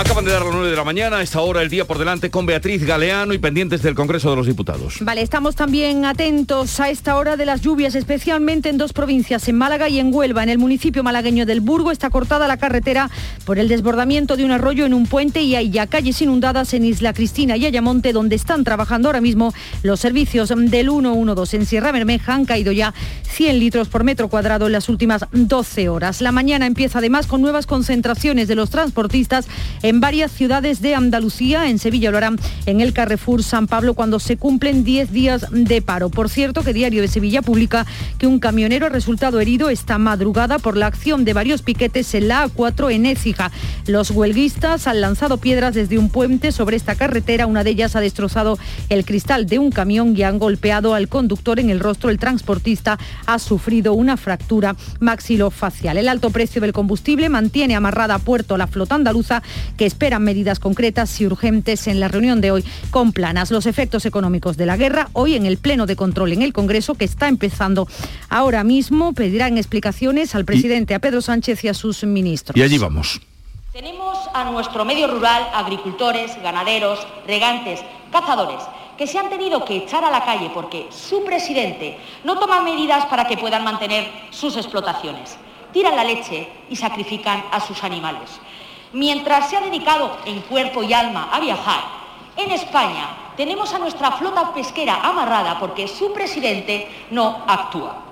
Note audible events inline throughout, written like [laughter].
Acaban de dar las 9 de la mañana, a esta hora el día por delante con Beatriz Galeano y pendientes del Congreso de los Diputados. Vale, estamos también atentos a esta hora de las lluvias, especialmente en dos provincias, en Málaga y en Huelva. En el municipio malagueño del Burgo está cortada la carretera por el desbordamiento de un arroyo en un puente y hay ya calles inundadas en Isla Cristina y Ayamonte, donde están trabajando ahora mismo los servicios del 112. En Sierra Bermeja han caído ya 100 litros por metro cuadrado en las últimas 12 horas. La mañana empieza además con nuevas concentraciones de los transportistas varias ciudades de Andalucía, en Sevilla lo harán en el Carrefour San Pablo cuando se cumplen 10 días de paro. Por cierto, que Diario de Sevilla publica que un camionero ha resultado herido esta madrugada por la acción de varios piquetes en la A4 en Écija. Los huelguistas han lanzado piedras desde un puente sobre esta carretera. Una de ellas ha destrozado el cristal de un camión y han golpeado al conductor en el rostro. El transportista ha sufrido una fractura maxilofacial. El alto precio del combustible mantiene amarrada a puerto la flota andaluza que esperan medidas concretas y urgentes en la reunión de hoy con Planas. Los efectos económicos de la guerra hoy en el Pleno de Control en el Congreso que está empezando ahora mismo pedirán explicaciones al presidente, a Pedro Sánchez y a sus ministros. Y allí vamos. Tenemos a nuestro medio rural agricultores, ganaderos, regantes, cazadores que se han tenido que echar a la calle porque su presidente no toma medidas para que puedan mantener sus explotaciones. Tiran la leche y sacrifican a sus animales. Mientras se ha dedicado en cuerpo y alma a viajar, en España tenemos a nuestra flota pesquera amarrada porque su presidente no actúa.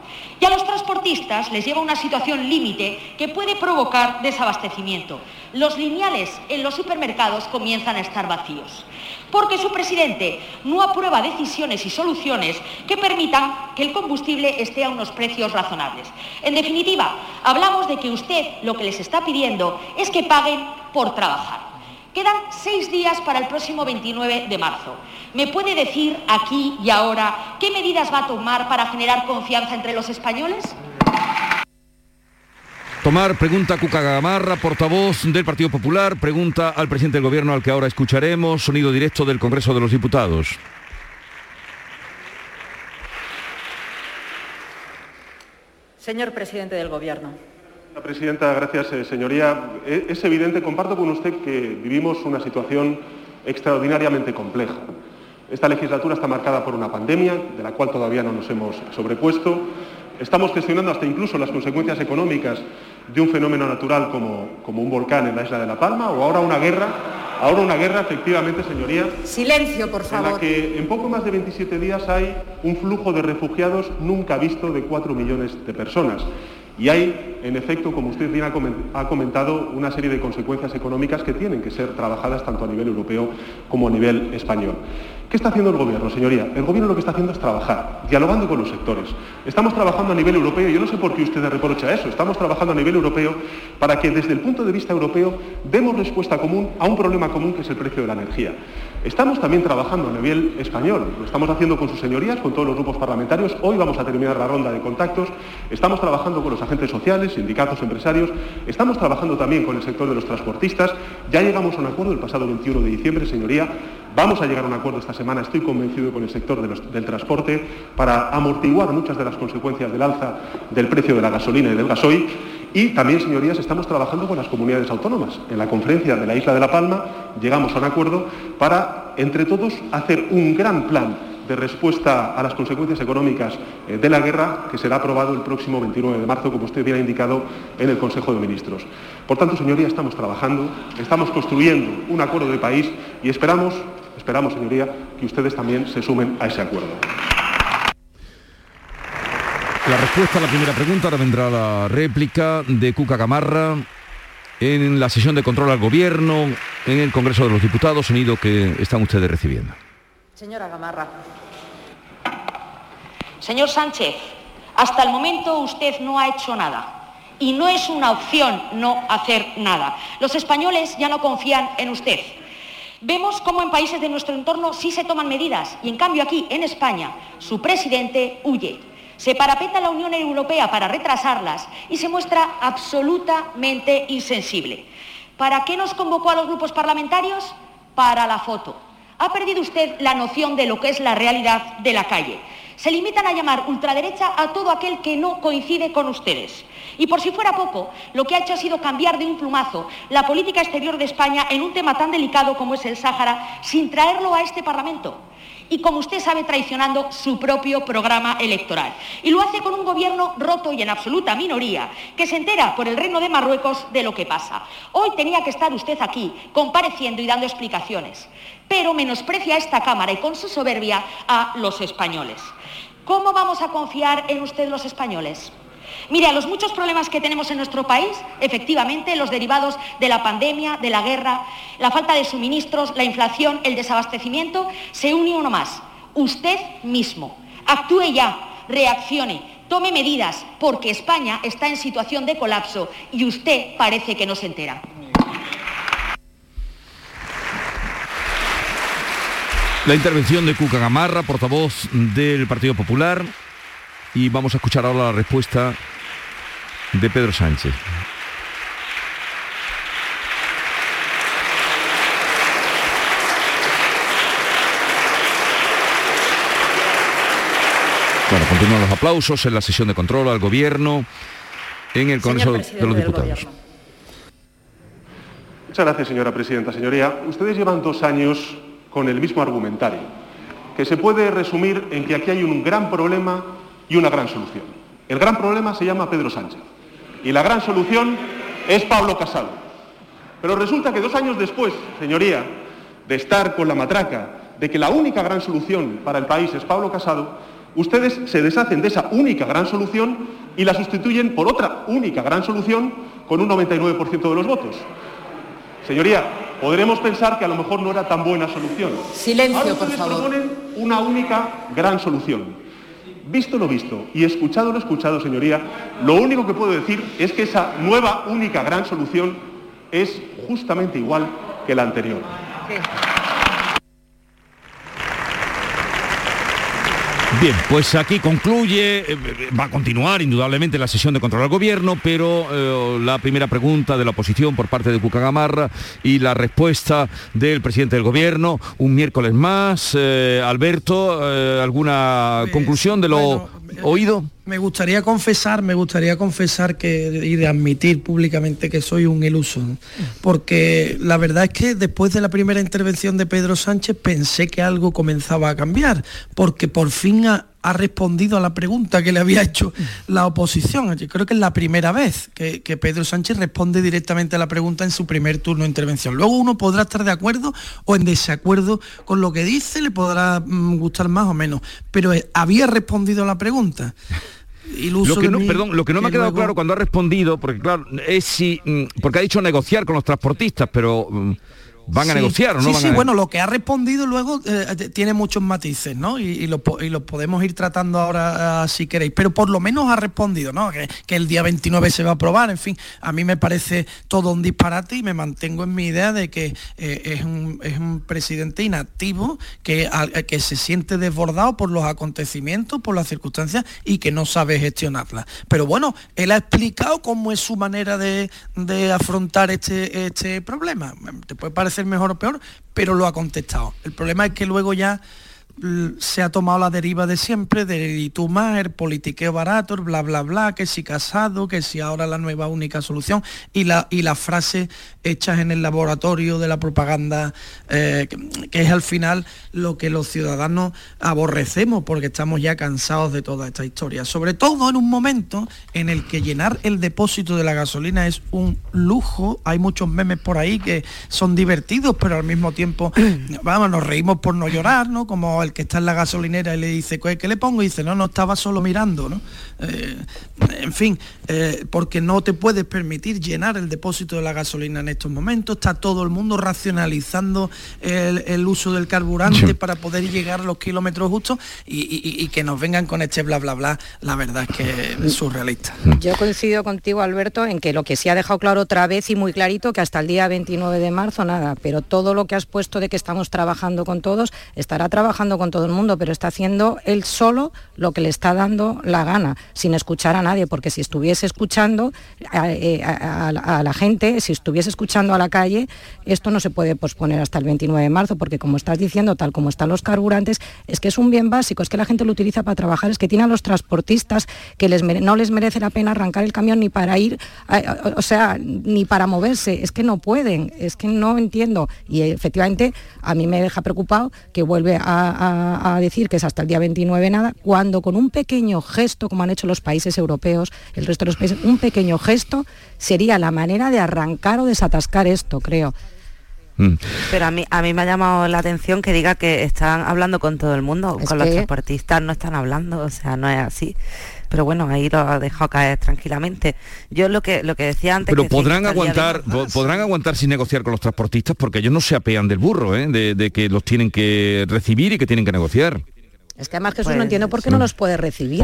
Y a los transportistas les lleva una situación límite que puede provocar desabastecimiento. Los lineales en los supermercados comienzan a estar vacíos, porque su presidente no aprueba decisiones y soluciones que permitan que el combustible esté a unos precios razonables. En definitiva, hablamos de que usted lo que les está pidiendo es que paguen por trabajar. Quedan seis días para el próximo 29 de marzo. ¿Me puede decir aquí y ahora qué medidas va a tomar para generar confianza entre los españoles? Tomar, pregunta Cuca Gamarra, portavoz del Partido Popular, pregunta al presidente del Gobierno al que ahora escucharemos, sonido directo del Congreso de los Diputados. Señor presidente del Gobierno. Presidenta, gracias, eh, señoría. E, es evidente, comparto con usted que vivimos una situación extraordinariamente compleja. Esta legislatura está marcada por una pandemia, de la cual todavía no nos hemos sobrepuesto. Estamos gestionando hasta incluso las consecuencias económicas de un fenómeno natural como, como un volcán en la isla de La Palma o ahora una guerra Ahora una guerra, efectivamente, señoría. Silencio, por favor. En la que en poco más de 27 días hay un flujo de refugiados nunca visto de 4 millones de personas. Y hay, en efecto, como usted bien ha comentado, una serie de consecuencias económicas que tienen que ser trabajadas tanto a nivel europeo como a nivel español. ¿Qué está haciendo el Gobierno, señoría? El Gobierno lo que está haciendo es trabajar, dialogando con los sectores. Estamos trabajando a nivel europeo, yo no sé por qué usted reprocha eso, estamos trabajando a nivel europeo para que desde el punto de vista europeo demos respuesta común a un problema común que es el precio de la energía. Estamos también trabajando a nivel español, lo estamos haciendo con sus señorías, con todos los grupos parlamentarios, hoy vamos a terminar la ronda de contactos, estamos trabajando con los agentes sociales, sindicatos, empresarios, estamos trabajando también con el sector de los transportistas, ya llegamos a un acuerdo el pasado 21 de diciembre, señoría, vamos a llegar a un acuerdo esta semana, estoy convencido con el sector del transporte, para amortiguar muchas de las consecuencias del alza del precio de la gasolina y del gasoil. Y también, señorías, estamos trabajando con las comunidades autónomas. En la conferencia de la Isla de La Palma llegamos a un acuerdo para, entre todos, hacer un gran plan de respuesta a las consecuencias económicas eh, de la guerra que será aprobado el próximo 29 de marzo, como usted bien ha indicado, en el Consejo de Ministros. Por tanto, señoría, estamos trabajando, estamos construyendo un acuerdo de país y esperamos Esperamos, señoría, que ustedes también se sumen a ese acuerdo. La respuesta a la primera pregunta, ahora vendrá la réplica de Cuca Camarra en la sesión de control al gobierno en el Congreso de los Diputados, sonido que están ustedes recibiendo. Señora Gamarra. Señor Sánchez, hasta el momento usted no ha hecho nada. Y no es una opción no hacer nada. Los españoles ya no confían en usted. Vemos cómo en países de nuestro entorno sí se toman medidas y en cambio aquí, en España, su presidente huye. Se parapeta la Unión Europea para retrasarlas y se muestra absolutamente insensible. ¿Para qué nos convocó a los grupos parlamentarios? Para la foto. Ha perdido usted la noción de lo que es la realidad de la calle. se limitan a llamar ultraderecha a todo aquel que no coincide con ustedes. Y por si fuera poco, lo que ha hecho ha sido cambiar de un plumazo la política exterior de España en un tema tan delicado como es el Sáhara, sin traerlo a este Parlamento y, como usted sabe, traicionando su propio programa electoral. Y lo hace con un gobierno roto y en absoluta minoría, que se entera por el Reino de Marruecos de lo que pasa. Hoy tenía que estar usted aquí, compareciendo y dando explicaciones, pero menosprecia a esta Cámara y con su soberbia a los españoles. ¿Cómo vamos a confiar en usted los españoles? Mire, a los muchos problemas que tenemos en nuestro país, efectivamente, los derivados de la pandemia, de la guerra, la falta de suministros, la inflación, el desabastecimiento, se une uno más. Usted mismo. Actúe ya, reaccione, tome medidas, porque España está en situación de colapso y usted parece que no se entera. La intervención de Cuca Gamarra, portavoz del Partido Popular, y vamos a escuchar ahora la respuesta de Pedro Sánchez. Bueno, continúan los aplausos en la sesión de control al gobierno en el Congreso de los Diputados. Muchas gracias, señora presidenta. Señoría, ustedes llevan dos años con el mismo argumentario, que se puede resumir en que aquí hay un gran problema y una gran solución. El gran problema se llama Pedro Sánchez y la gran solución es Pablo Casado. Pero resulta que dos años después, señoría, de estar con la matraca de que la única gran solución para el país es Pablo Casado, ustedes se deshacen de esa única gran solución y la sustituyen por otra única gran solución con un 99% de los votos. Señoría, podremos pensar que a lo mejor no era tan buena solución. Silencio, por favor. proponen una única gran solución. Visto lo visto y escuchado lo escuchado, señoría, lo único que puedo decir es que esa nueva, única, gran solución es justamente igual que la anterior. Bien, pues aquí concluye, eh, va a continuar indudablemente la sesión de control al gobierno, pero eh, la primera pregunta de la oposición por parte de Cucagamarra y la respuesta del presidente del gobierno, un miércoles más. Eh, Alberto, ¿alguna Pues, conclusión de lo bueno, oído? Me gustaría confesar, me gustaría confesar que y de admitir públicamente que soy un iluso, porque la verdad es que después de la primera intervención de Pedro Sánchez pensé que algo comenzaba a cambiar, porque por fin ha, ha respondido a la pregunta que le había hecho la oposición. Yo creo que es la primera vez que, que Pedro Sánchez responde directamente a la pregunta en su primer turno de intervención. Luego uno podrá estar de acuerdo o en desacuerdo con lo que dice, le podrá mm, gustar más o menos, pero eh, había respondido a la pregunta. Iluso Lo que no, mí, perdón, lo que no me ha quedado luego- claro cuando ha respondido, porque claro, es si, mm, porque ha dicho negociar con los transportistas, pero mm, van a Sí, negociar o no sí, van sí, a bueno, lo que ha respondido luego eh, tiene muchos matices, ¿no? Y, y lo, po- y lo podemos ir tratando ahora ah, si queréis, pero por lo menos ha respondido, ¿no? Que, que el día 29 se va a aprobar, en fin, a mí me parece todo un disparate y me mantengo en mi idea de que eh, es, un, es un presidente inactivo que, al- que se siente desbordado por los acontecimientos, por las circunstancias y que no sabe gestionarlas. Pero bueno, él ha explicado cómo es su manera de, de afrontar este, este problema. Te puede parecer mejor o peor, pero lo ha contestado. El problema es que luego ya se ha tomado la deriva de siempre, del y tú más, el politiqueo barato, bla bla bla, que si casado, que si ahora la nueva única solución, y, la, y las frases hechas en el laboratorio de la propaganda, eh, que, que es al final lo que los ciudadanos aborrecemos, porque estamos ya cansados de toda esta historia. Sobre todo en un momento en el que llenar el depósito de la gasolina es un lujo, hay muchos memes por ahí que son divertidos, pero al mismo tiempo, [clears throat] vamos, nos reímos por no llorar, ¿no? Como el que está en la gasolinera y le dice, "¿Qué- ¿qué le pongo? Y dice, no, no, estaba solo mirando, ¿no? Eh, en fin, eh, porque no te puedes permitir llenar el depósito de la gasolina en estos momentos, está todo el mundo racionalizando el, el uso del carburante Sí. para poder llegar a los kilómetros justos y, y- y que nos vengan con este bla bla bla, la verdad es que es surrealista. Yo coincido contigo, Alberto, en que lo que sí ha dejado claro otra vez y muy clarito, que hasta el día 29 de marzo nada, pero todo lo que has puesto de que estamos trabajando con todos, estará trabajando con todo el mundo, pero está haciendo él solo lo que le está dando la gana, sin escuchar a nadie, porque si estuviese escuchando eh, a, la gente, si estuviese escuchando a la calle, esto no se puede posponer hasta el 29 de marzo, porque como estás diciendo, tal como están los carburantes, es que es un bien básico, es que la gente lo utiliza para trabajar, es que tiene a los transportistas que les no les merece la pena arrancar el camión ni para ir, o sea, ni para moverse, es que no pueden, es que no entiendo. Y efectivamente a mí me deja preocupado que vuelve a, decir que es hasta el día 29 nada, cuando con un pequeño gesto, como han hecho los países europeos, el resto de los países, un pequeño gesto sería la manera de arrancar o desatascar esto, creo. Mm. Pero a mí, a mí me ha llamado la atención que diga que están hablando con todo el mundo, con los transportistas no están hablando, o sea, no es así pero bueno, ahí lo ha dejado caer tranquilamente. Yo lo que lo que decía antes. Pero podrán aguantar, podrán aguantar sin negociar con los transportistas porque ellos no se apean del burro, ¿eh? de que los tienen que recibir y que tienen que negociar. Es que además Jesús no entiendo por qué no los puede recibir.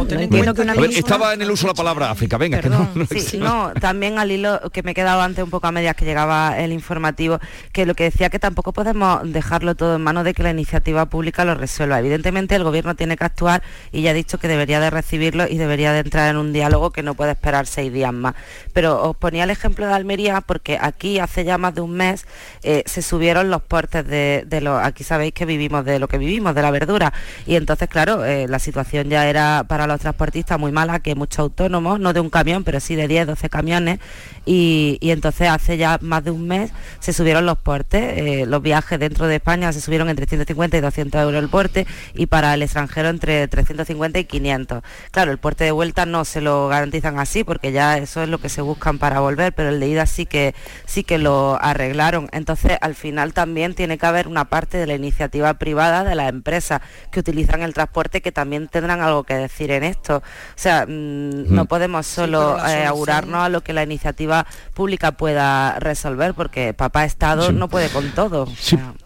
estaba en el uso la palabra África, venga, que no, no, también al hilo que me he quedado antes un poco a medias que llegaba el informativo, que lo que decía que tampoco podemos dejarlo todo en manos de que la iniciativa pública lo resuelva. Evidentemente el gobierno tiene que actuar y ya ha dicho que debería de recibirlo y debería de entrar en un diálogo que no puede esperar seis días más. Pero os ponía el ejemplo de Almería porque aquí hace ya más de un mes eh, se subieron los portes de, de los, aquí sabéis que vivimos de lo que vivimos, de la verdura, y entonces claro, eh, la situación ya era para los transportistas muy mala, que muchos autónomos, no de un camión, pero sí de 10, 12 camiones, y, entonces hace ya más de un mes se subieron los portes, eh, los viajes dentro de España se subieron entre 150 y 200 euros el porte, y para el extranjero entre 350 y 500. Claro, el porte de vuelta no se lo garantizan así, porque ya eso es lo que se buscan para volver, pero el de ida sí que, sí que lo arreglaron. Entonces, al final también tiene que haber una parte de la iniciativa privada de las empresas que utilizan el transporte que también tendrán algo que decir en esto. O sea, mm, no podemos solo eh, augurarnos a lo que la iniciativa pública pueda resolver, porque papá Estado no puede con todo.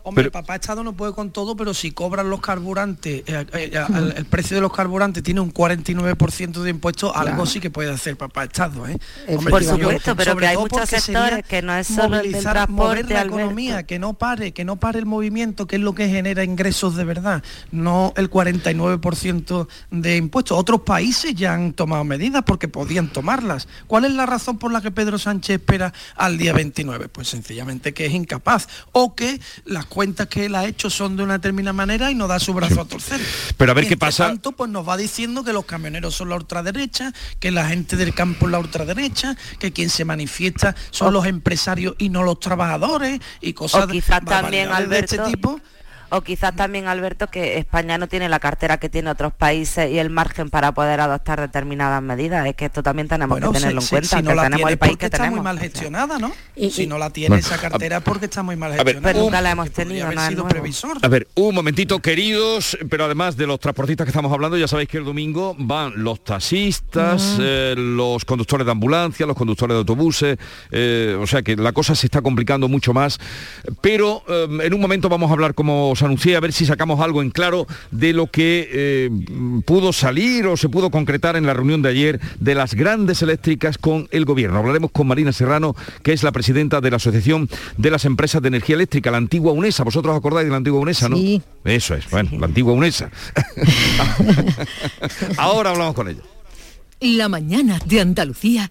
Hombre, papá Estado no puede con todo, pero si cobran los carburantes, eh, eh, el, precio de los carburantes tiene un 49% de impuestos, algo sí que puede hacer papá Estado. ¿eh? Por supuesto, pero que hay muchos sectores que no es solo el transporte, la economía, que no pare, que no pare el movimiento, que es lo que genera ingresos de verdad, no el 40 39% de impuestos. Otros países ya han tomado medidas porque podían tomarlas. ¿Cuál es la razón por la que Pedro Sánchez espera al día 29? Pues sencillamente que es incapaz o que las cuentas que él ha hecho son de una determinada manera y no da su brazo a torcer. Pero a ver qué pasa. tanto, pues nos va diciendo que los camioneros son la ultraderecha, que la gente del campo es la ultraderecha, que quien se manifiesta son los empresarios y no los trabajadores y cosas de, también, de este tipo o quizás también, Alberto, que España no tiene la cartera que tiene otros países y el margen para poder adoptar determinadas medidas. Es que esto también tenemos que tenerlo en cuenta. Si no la tenemos el país que está muy mal gestionada, ¿no? Y, si no la tiene esa cartera porque está muy mal gestionada. Pero nunca la hemos tenido, A ver, un momentito, queridos, pero además de los transportistas que estamos hablando, ya sabéis que el domingo van los taxistas, eh, los conductores de ambulancia, los conductores de autobuses, eh, o sea que la cosa se está complicando mucho más. Pero eh, en un momento vamos a hablar anuncié, a ver si sacamos algo en claro de lo que eh, pudo salir o se pudo concretar en la reunión de ayer de las grandes eléctricas con el gobierno. Hablaremos con Marina Serrano, que es la presidenta de la Asociación de las Empresas de Energía Eléctrica, la antigua UNESA. ¿Vosotros acordáis de la antigua UNESA, no? Sí. Eso es, bueno, la antigua UNESA. [laughs] [laughs] Ahora hablamos con ella. La mañana de Andalucía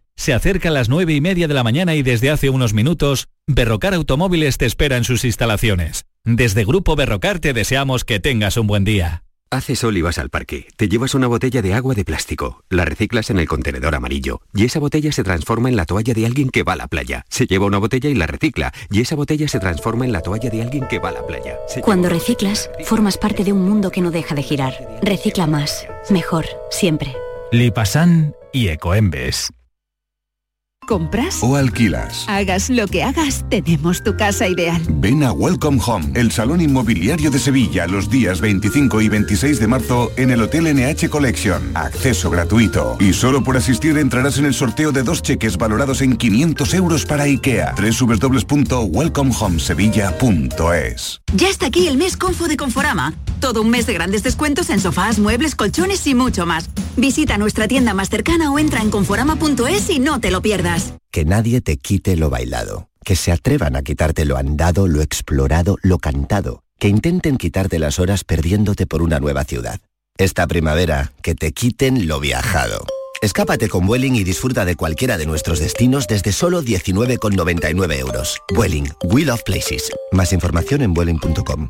Se acercan las nueve y media de la mañana y desde hace unos minutos, Berrocar Automóviles te espera en sus instalaciones. Desde Grupo Berrocar te deseamos que tengas un buen día. Hace sol y vas al parque. Te llevas una botella de agua de plástico, la reciclas en el contenedor amarillo y esa botella se transforma en la toalla de alguien que va a la playa. Se lleva una botella y la recicla y esa botella se transforma en la toalla de alguien que va a la playa. Cuando reciclas, formas parte de un mundo que no deja de girar. Recicla más, mejor, siempre. Lipasan y Ecoembes. ¿Compras? O alquilas. Hagas lo que hagas, tenemos tu casa ideal. Ven a Welcome Home, el salón inmobiliario de Sevilla, los días 25 y 26 de marzo en el Hotel NH Collection. Acceso gratuito. Y solo por asistir entrarás en el sorteo de dos cheques valorados en 500 euros para IKEA. www.welcomehomesevilla.es Ya está aquí el mes Confo de Conforama. Todo un mes de grandes descuentos en sofás, muebles, colchones y mucho más. Visita nuestra tienda más cercana o entra en conforama.es y no te lo pierdas. Que nadie te quite lo bailado. Que se atrevan a quitarte lo andado, lo explorado, lo cantado. Que intenten quitarte las horas perdiéndote por una nueva ciudad. Esta primavera, que te quiten lo viajado. Escápate con Vueling y disfruta de cualquiera de nuestros destinos desde solo 19,99 euros. Vueling, We Love Places. Más información en vueling.com.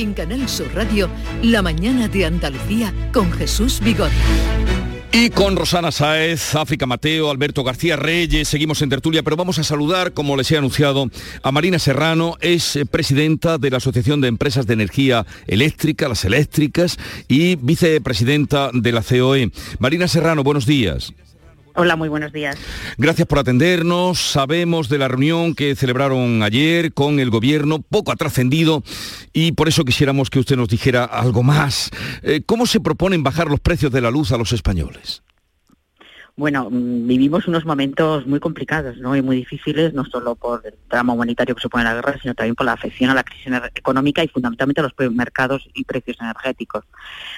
En Canal Sur Radio, La mañana de Andalucía con Jesús Vigorra. Y con Rosana Saez, África Mateo, Alberto García Reyes, seguimos en tertulia, pero vamos a saludar, como les he anunciado, a Marina Serrano, es eh, presidenta de la Asociación de Empresas de Energía Eléctrica, las eléctricas, y vicepresidenta de la COE. Marina Serrano, buenos días. Hola, muy buenos días. Gracias por atendernos. Sabemos de la reunión que celebraron ayer con el gobierno, poco ha trascendido y por eso quisiéramos que usted nos dijera algo más. Eh, ¿Cómo se proponen bajar los precios de la luz a los españoles? Bueno, mm, vivimos unos momentos muy complicados ¿no? y muy difíciles, no solo por el drama humanitario que supone la guerra, sino también por la afección a la crisis económica y fundamentalmente a los mercados y precios energéticos.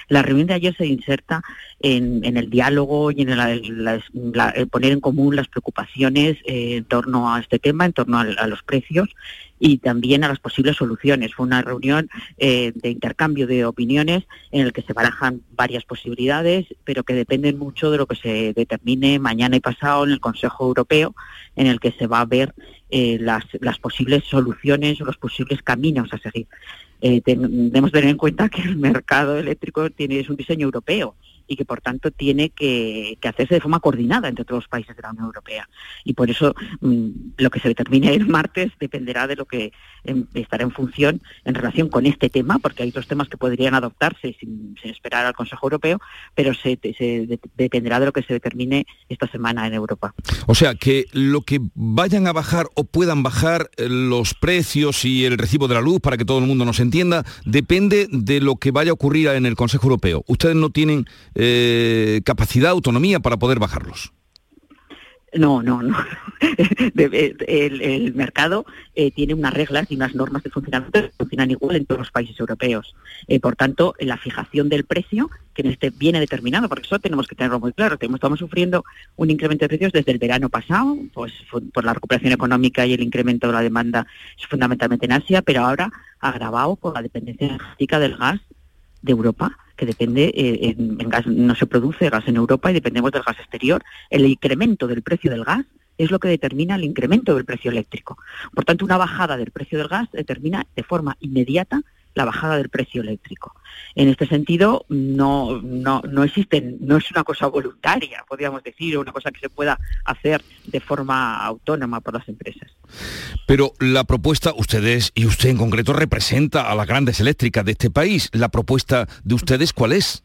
La reunión de ayer se inserta en, el diálogo y en el, poner en común las preocupaciones eh, en torno a este tema, en torno a los precios y también a las posibles soluciones. Fue una reunión eh, de intercambio de opiniones en el que se barajan varias posibilidades, pero que dependen mucho de lo que se determine mañana y pasado en el Consejo Europeo, en el que se va a ver eh, las, las, posibles soluciones o los posibles caminos a seguir. Eh, tenemos que tener en cuenta que el mercado eléctrico tiene, es un diseño europeo y que por tanto tiene que, hacerse de forma coordinada entre todos los países de la Unión Europea. Y por eso mm, lo que se determine el martes dependerá de lo que estará en función en relación con este tema, porque hay otros temas que podrían adoptarse sin, esperar al Consejo Europeo, pero se, dependerá de lo que se determine esta semana en Europa. O sea, que lo que vayan a bajar o puedan bajar eh, los precios y el recibo de la luz, para que todo el mundo nos entienda, depende de lo que vaya a ocurrir en el Consejo Europeo. Ustedes no tienen eh, capacidad, autonomía para poder bajarlos. No, no, no. [laughs] el, mercado eh, tiene unas reglas y unas normas de funcionamiento que funcionan igual en todos los países europeos. Eh, por tanto, la fijación del precio, que en este viene determinado, porque eso tenemos que tenerlo muy claro. Estamos sufriendo un incremento de precios desde el verano pasado, pues por la recuperación económica y el incremento de la demanda fundamentalmente en Asia, pero ahora agravado por la dependencia energética del gas de Europa que depende, eh, en, gas no se produce gas en Europa y dependemos del gas exterior. El incremento del precio del gas es lo que determina el incremento del precio eléctrico. Por tanto, una bajada del precio del gas determina de forma inmediata la bajada del precio eléctrico. En este sentido, no, no, no no es una cosa voluntaria, podríamos decir, o una cosa que se pueda hacer de forma autónoma por las empresas. Pero la propuesta, ustedes y usted en concreto representa a las grandes eléctricas de este país. ¿La propuesta de ustedes cuál es?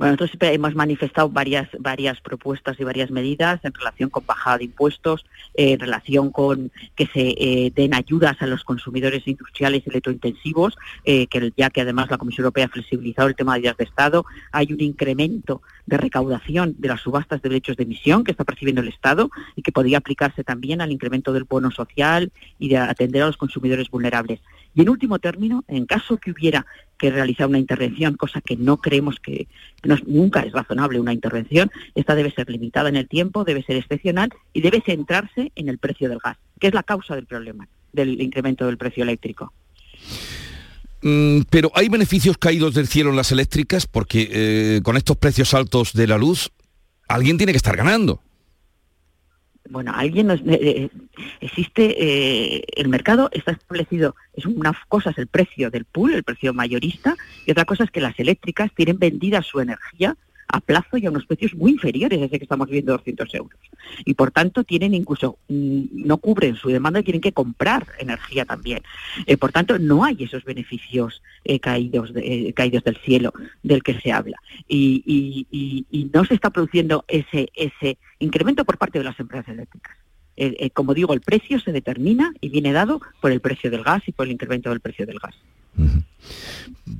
Bueno, nosotros hemos manifestado varias, varias propuestas y varias medidas en relación con bajada de impuestos, en relación con que se eh, den ayudas a los consumidores industriales electrointensivos, eh, que ya que además la Comisión Europea ha flexibilizado el tema de ayudas de Estado, hay un incremento de recaudación de las subastas de derechos de emisión que está percibiendo el Estado y que podría aplicarse también al incremento del bono social y de atender a los consumidores vulnerables. Y en último término, en caso que hubiera que realizar una intervención, cosa que no creemos que, nunca es razonable una intervención, esta debe ser limitada en el tiempo, debe ser excepcional y debe centrarse en el precio del gas, que es la causa del problema, del incremento del precio eléctrico. Mm, pero hay beneficios caídos del cielo en las eléctricas porque eh, con estos precios altos de la luz, alguien tiene que estar ganando bueno, alguien nos, eh, eh, existe eh, el mercado está establecido, es una cosa es el precio del pool, el precio mayorista, y otra cosa es que las eléctricas tienen vendida su energía a plazo y a unos precios muy inferiores desde que estamos viendo 200 euros. Y por tanto tienen incluso, mm, no cubren su demanda y tienen que comprar energía también. Eh, por tanto, no hay esos beneficios eh, caídos, eh, caídos del cielo del que se habla. Y, no se está produciendo ese, ese incremento por parte de las empresas eléctricas. como digo, el precio se determina y viene dado por el precio del gas y por el incremento del precio del gas.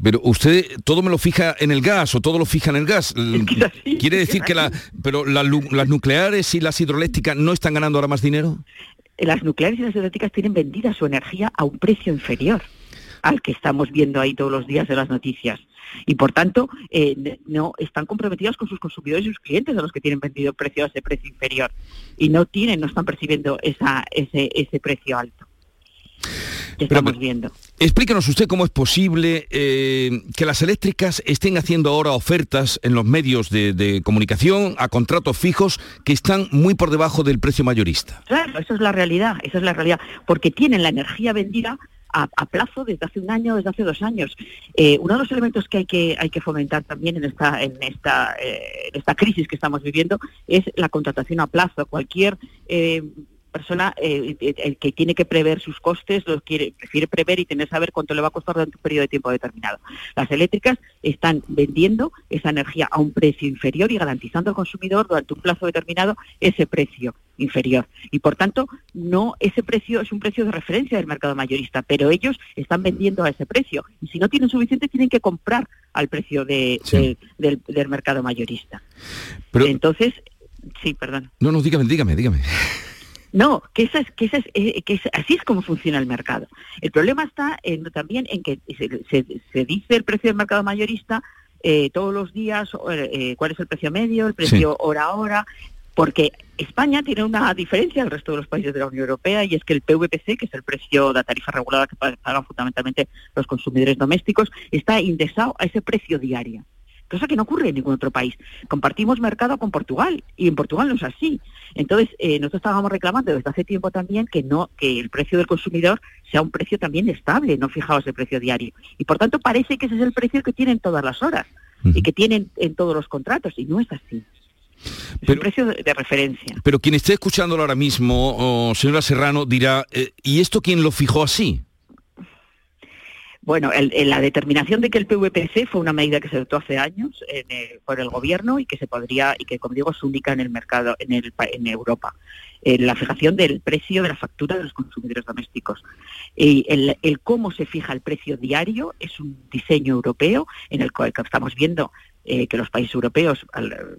Pero usted todo me lo fija en el gas o todo lo fija en el gas. [laughs] ¿Quiere decir que la, pero las nucleares y las hidroeléctricas no están ganando ahora más dinero? Las nucleares y las hidroeléctricas tienen vendida su energía a un precio inferior al que estamos viendo ahí todos los días de las noticias. Y por tanto, eh, no están comprometidos con sus consumidores y sus clientes a los que tienen vendido el precio a ese precio inferior. Y no tienen, no están percibiendo esa, ese, ese precio alto estamos viendo. Explíquenos usted cómo es posible eh, que las eléctricas estén haciendo ahora ofertas en los medios de, comunicación a contratos fijos que están muy por debajo del precio mayorista. Claro, esa es la realidad, esa es la realidad, porque tienen la energía vendida a, plazo desde hace un año, desde hace dos años. Eh, uno de los elementos que hay que, hay que fomentar también en esta, en esta, eh, en esta crisis que estamos viviendo es la contratación a plazo. Cualquier persona eh, el que tiene que prever sus costes lo quiere, prefiere prever y tener saber cuánto le va a costar durante un periodo de tiempo determinado. Las eléctricas están vendiendo esa energía a un precio inferior y garantizando al consumidor durante un plazo determinado ese precio inferior. Y por tanto, no ese precio es un precio de referencia del mercado mayorista, pero ellos están vendiendo a ese precio. Y si no tienen suficiente, tienen que comprar al precio de, del, mercado mayorista. Pero, Entonces, sí, perdón. No, no, dígame, dígame, dígame. No, que, esa es, que, esa es, eh, que así es como funciona el mercado. El problema está también en que se, dice el precio del mercado mayorista eh, todos los días, eh, cuál es el precio medio, el precio hora a hora, porque España tiene una diferencia del resto de los países de la Unión Europea y es que el PVPC, que es el precio de la tarifa regulada que pagan fundamentalmente los consumidores domésticos, está indexado a ese precio diario cosa que no ocurre en ningún otro país. Compartimos mercado con Portugal y en Portugal no es así. Entonces, eh, nosotros estábamos reclamando desde hace tiempo también que no que el precio del consumidor sea un precio también estable, no fijaos el precio diario. Y por tanto parece que ese es el precio que tienen todas las horas y que tienen en todos los contratos y no es así. Es un precio de, referencia. Pero quien esté escuchándolo ahora mismo, señora Serrano, dirá, eh, ¿y esto quién lo fijó así? Bueno, la determinación de que el PVPC fue una medida que se adoptó hace años por el gobierno y que se podría y que como digo es única en el mercado en, el, en Europa. la fijación del precio de la factura de los consumidores domésticos. Y el, cómo se fija el precio diario es un diseño europeo en el que estamos viendo eh, que los países europeos,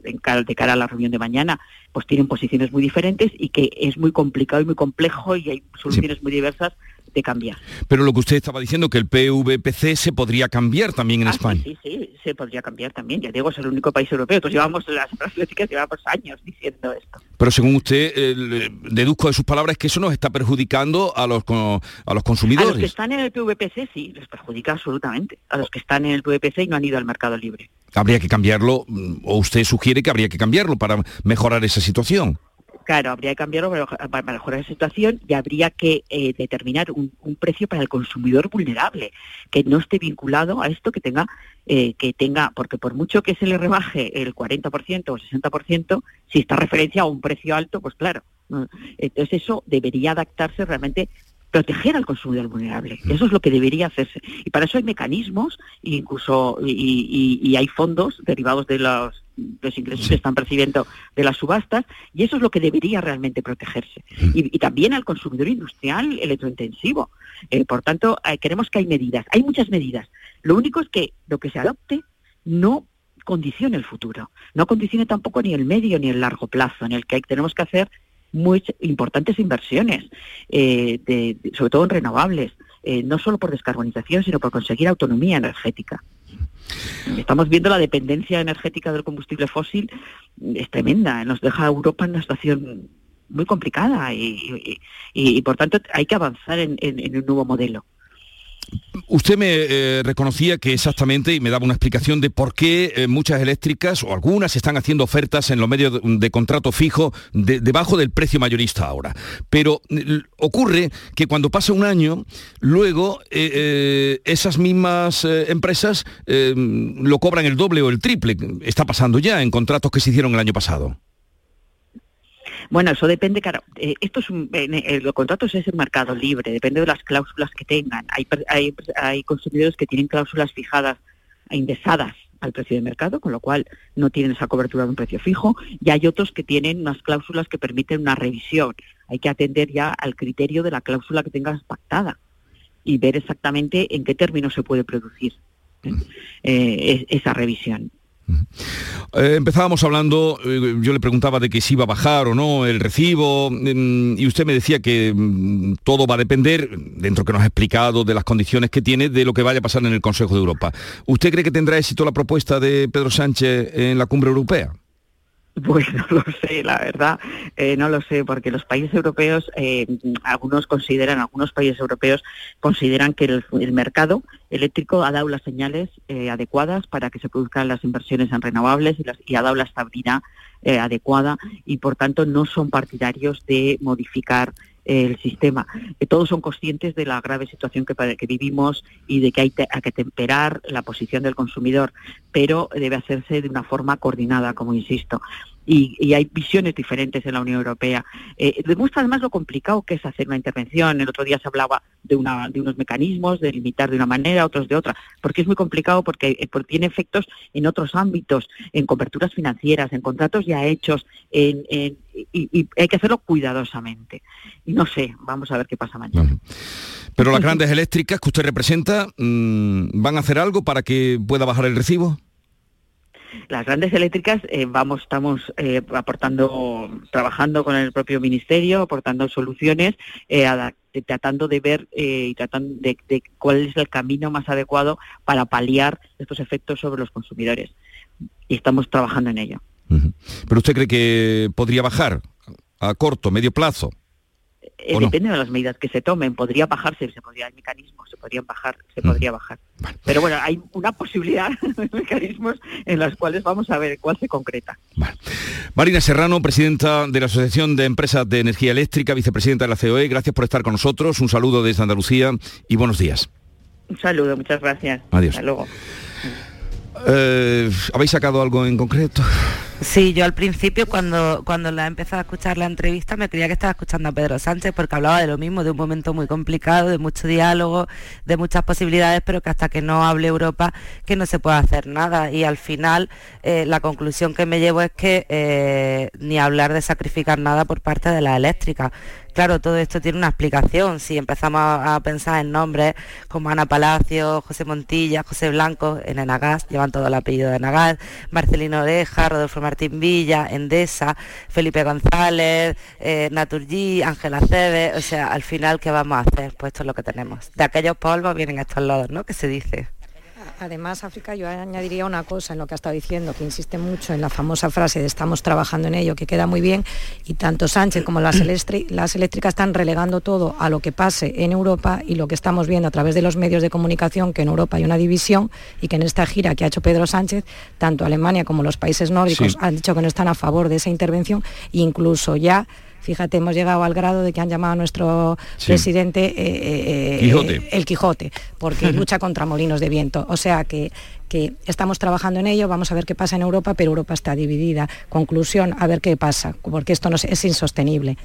de cara a la reunión de mañana, pues tienen posiciones muy diferentes y que es muy complicado y muy complejo y hay soluciones muy diversas de cambiar. Pero lo que usted estaba diciendo, que el PVPC se podría cambiar también en ah, España. Sí, sí, se podría cambiar también. Ya digo, es el único país europeo. Entonces llevamos las prácticas llevamos años diciendo esto. Pero según usted, eh, deduzco de sus palabras que eso nos está perjudicando a los, a los consumidores. A los que están en el PVPC sí, les perjudica absolutamente. A los que están en el PVPC y no han ido al mercado libre. Habría que cambiarlo, o usted sugiere que habría que cambiarlo para mejorar esa situación Claro, habría que cambiarlo para, mejorar la situación y habría que eh, determinar un, precio para el consumidor vulnerable, que no esté vinculado a esto, que tenga, eh, que tenga, porque por mucho que se le rebaje el 40% o el 60%, si está referencia a un precio alto, pues claro. Entonces eso debería adaptarse realmente proteger al consumidor vulnerable. Eso es lo que debería hacerse. Y para eso hay mecanismos, incluso y, hay fondos derivados de los, ingresos que están percibiendo de las subastas, y eso es lo que debería realmente protegerse. Y, también al consumidor industrial electrointensivo. Eh, por tanto, eh, queremos que hay medidas. Hay muchas medidas. Lo único es que lo que se adopte no condicione el futuro, no condicione tampoco ni el medio ni el largo plazo, en el que tenemos que hacer muy importantes inversiones, eh, sobre todo en renovables, eh, no solo por descarbonización, sino por conseguir autonomía energética. Estamos viendo la dependencia energética del combustible fósil, es tremenda, nos deja a Europa en una situación muy complicada y, por tanto hay que avanzar en un nuevo modelo. Usted me eh, reconocía que exactamente, y me daba una explicación de por qué eh, muchas eléctricas o algunas están haciendo ofertas en los medios de, contrato fijo debajo del precio mayorista ahora. Pero ocurre que cuando pasa un año, luego eh, esas mismas empresas lo cobran el doble o el triple. Está pasando ya en contratos que se hicieron el año pasado. Bueno, eso depende, claro, eh, esto es un, eh, los contratos es el mercado libre, depende de las cláusulas que tengan. Hay, hay, hay consumidores que tienen cláusulas fijadas, e indexadas al precio de mercado, con lo cual no tienen esa cobertura de un precio fijo, y hay otros que tienen unas cláusulas que permiten una revisión. Hay que atender ya al criterio de la cláusula que tengas pactada y ver exactamente en qué términos se puede producir ¿eh? esa revisión. Eh, empezábamos hablando, eh, yo le preguntaba de que si iba a bajar o no el recibo, mm, y usted me decía que mm, todo va a depender, dentro que nos ha explicado, de las condiciones que tiene, de lo que vaya a pasar en el Consejo de Europa. ¿Usted cree que tendrá éxito la propuesta de Pedro Sánchez en la cumbre europea? [laughs] Pues no lo sé, la verdad, eh, no lo sé, porque los países europeos, eh, algunos consideran, algunos países europeos consideran que el, mercado eléctrico ha dado las señales eh, adecuadas para que se produzcan las inversiones en renovables y, las, y ha dado la estabilidad adecuada y por tanto no son partidarios de modificar el sistema. todos son conscientes de la grave situación que, que vivimos y de que hay que temperar la posición del consumidor, pero debe hacerse de una forma coordinada, como insisto y, hay visiones diferentes en la Unión Europea. Eh, demuestra además lo complicado que es hacer una intervención. El otro día se hablaba de, una, de unos mecanismos, de limitar de una manera, otros de otra, porque es muy complicado porque, eh, tiene efectos en otros ámbitos, en coberturas financieras, en contratos ya hechos, y, hay que hacerlo cuidadosamente. Y no sé, vamos a ver qué pasa mañana. Pero las grandes eléctricas que usted representa, mm, ¿van a hacer algo para que pueda bajar el recibo? Las grandes eléctricas eh, vamos, estamos eh, aportando, trabajando con el propio ministerio, aportando soluciones, eh, tratando de ver y tratando de, cuál es el camino más adecuado para paliar estos efectos sobre los consumidores. Y estamos trabajando en ello. ¿Pero usted cree que podría bajar a corto, medio plazo? Eh, depende de las medidas que se tomen. Podría bajarse, se podría, hay mecanismos, se podrían bajar, se podría bajar. Pero bueno, hay una posibilidad [laughs] de mecanismos en los cuales vamos a ver cuál se concreta. Marina Serrano, presidenta de la Asociación de Empresas de Energía Eléctrica, vicepresidenta de la COE, gracias por estar con nosotros. Un saludo desde Andalucía y buenos días. Un saludo, muchas gracias. Adiós. Hasta luego. Eh, ¿Habéis sacado algo en concreto? Sí, yo al principio cuando, cuando la empezado a escuchar la entrevista me creía que estaba escuchando a Pedro Sánchez porque hablaba de lo mismo, de un momento muy complicado, de mucho diálogo, de muchas posibilidades, pero que hasta que no hable Europa que no se puede hacer nada. Y al final eh, la conclusión que me llevo es que eh, ni hablar de sacrificar nada por parte de la eléctrica. Claro, todo esto tiene una explicación. Si empezamos a, pensar en nombres como Ana Palacio, José Montilla, José Blanco, en Enagas, llevan todo el apellido de Enagas, Marcelino Oreja, Rodolfo Martín Villa, Endesa, Felipe González, eh, Naturgy, Ángela Cede, o sea, al final, ¿qué vamos a hacer? Pues esto es lo que tenemos. De aquellos polvos vienen estos lodos, ¿no? Que se dice. Además, África, yo añadiría una cosa en lo que ha estado diciendo, que insiste mucho en la famosa frase de estamos trabajando en ello, que queda muy bien, y tanto Sánchez como las, las eléctricas están relegando todo a lo que pase en Europa y lo que estamos viendo a través de los medios de comunicación, que en Europa hay una división y que en esta gira que ha hecho Pedro Sánchez, tanto Alemania como los países nórdicos han dicho que no están a favor de esa intervención, incluso ya Fíjate, hemos llegado al grado de que han llamado a nuestro presidente eh, eh, eh, el Quijote, porque [laughs] lucha contra molinos de viento. O sea que, que estamos trabajando en ello, vamos a ver qué pasa en Europa, pero Europa está dividida. Conclusión, a ver qué pasa, porque esto no es, insostenible.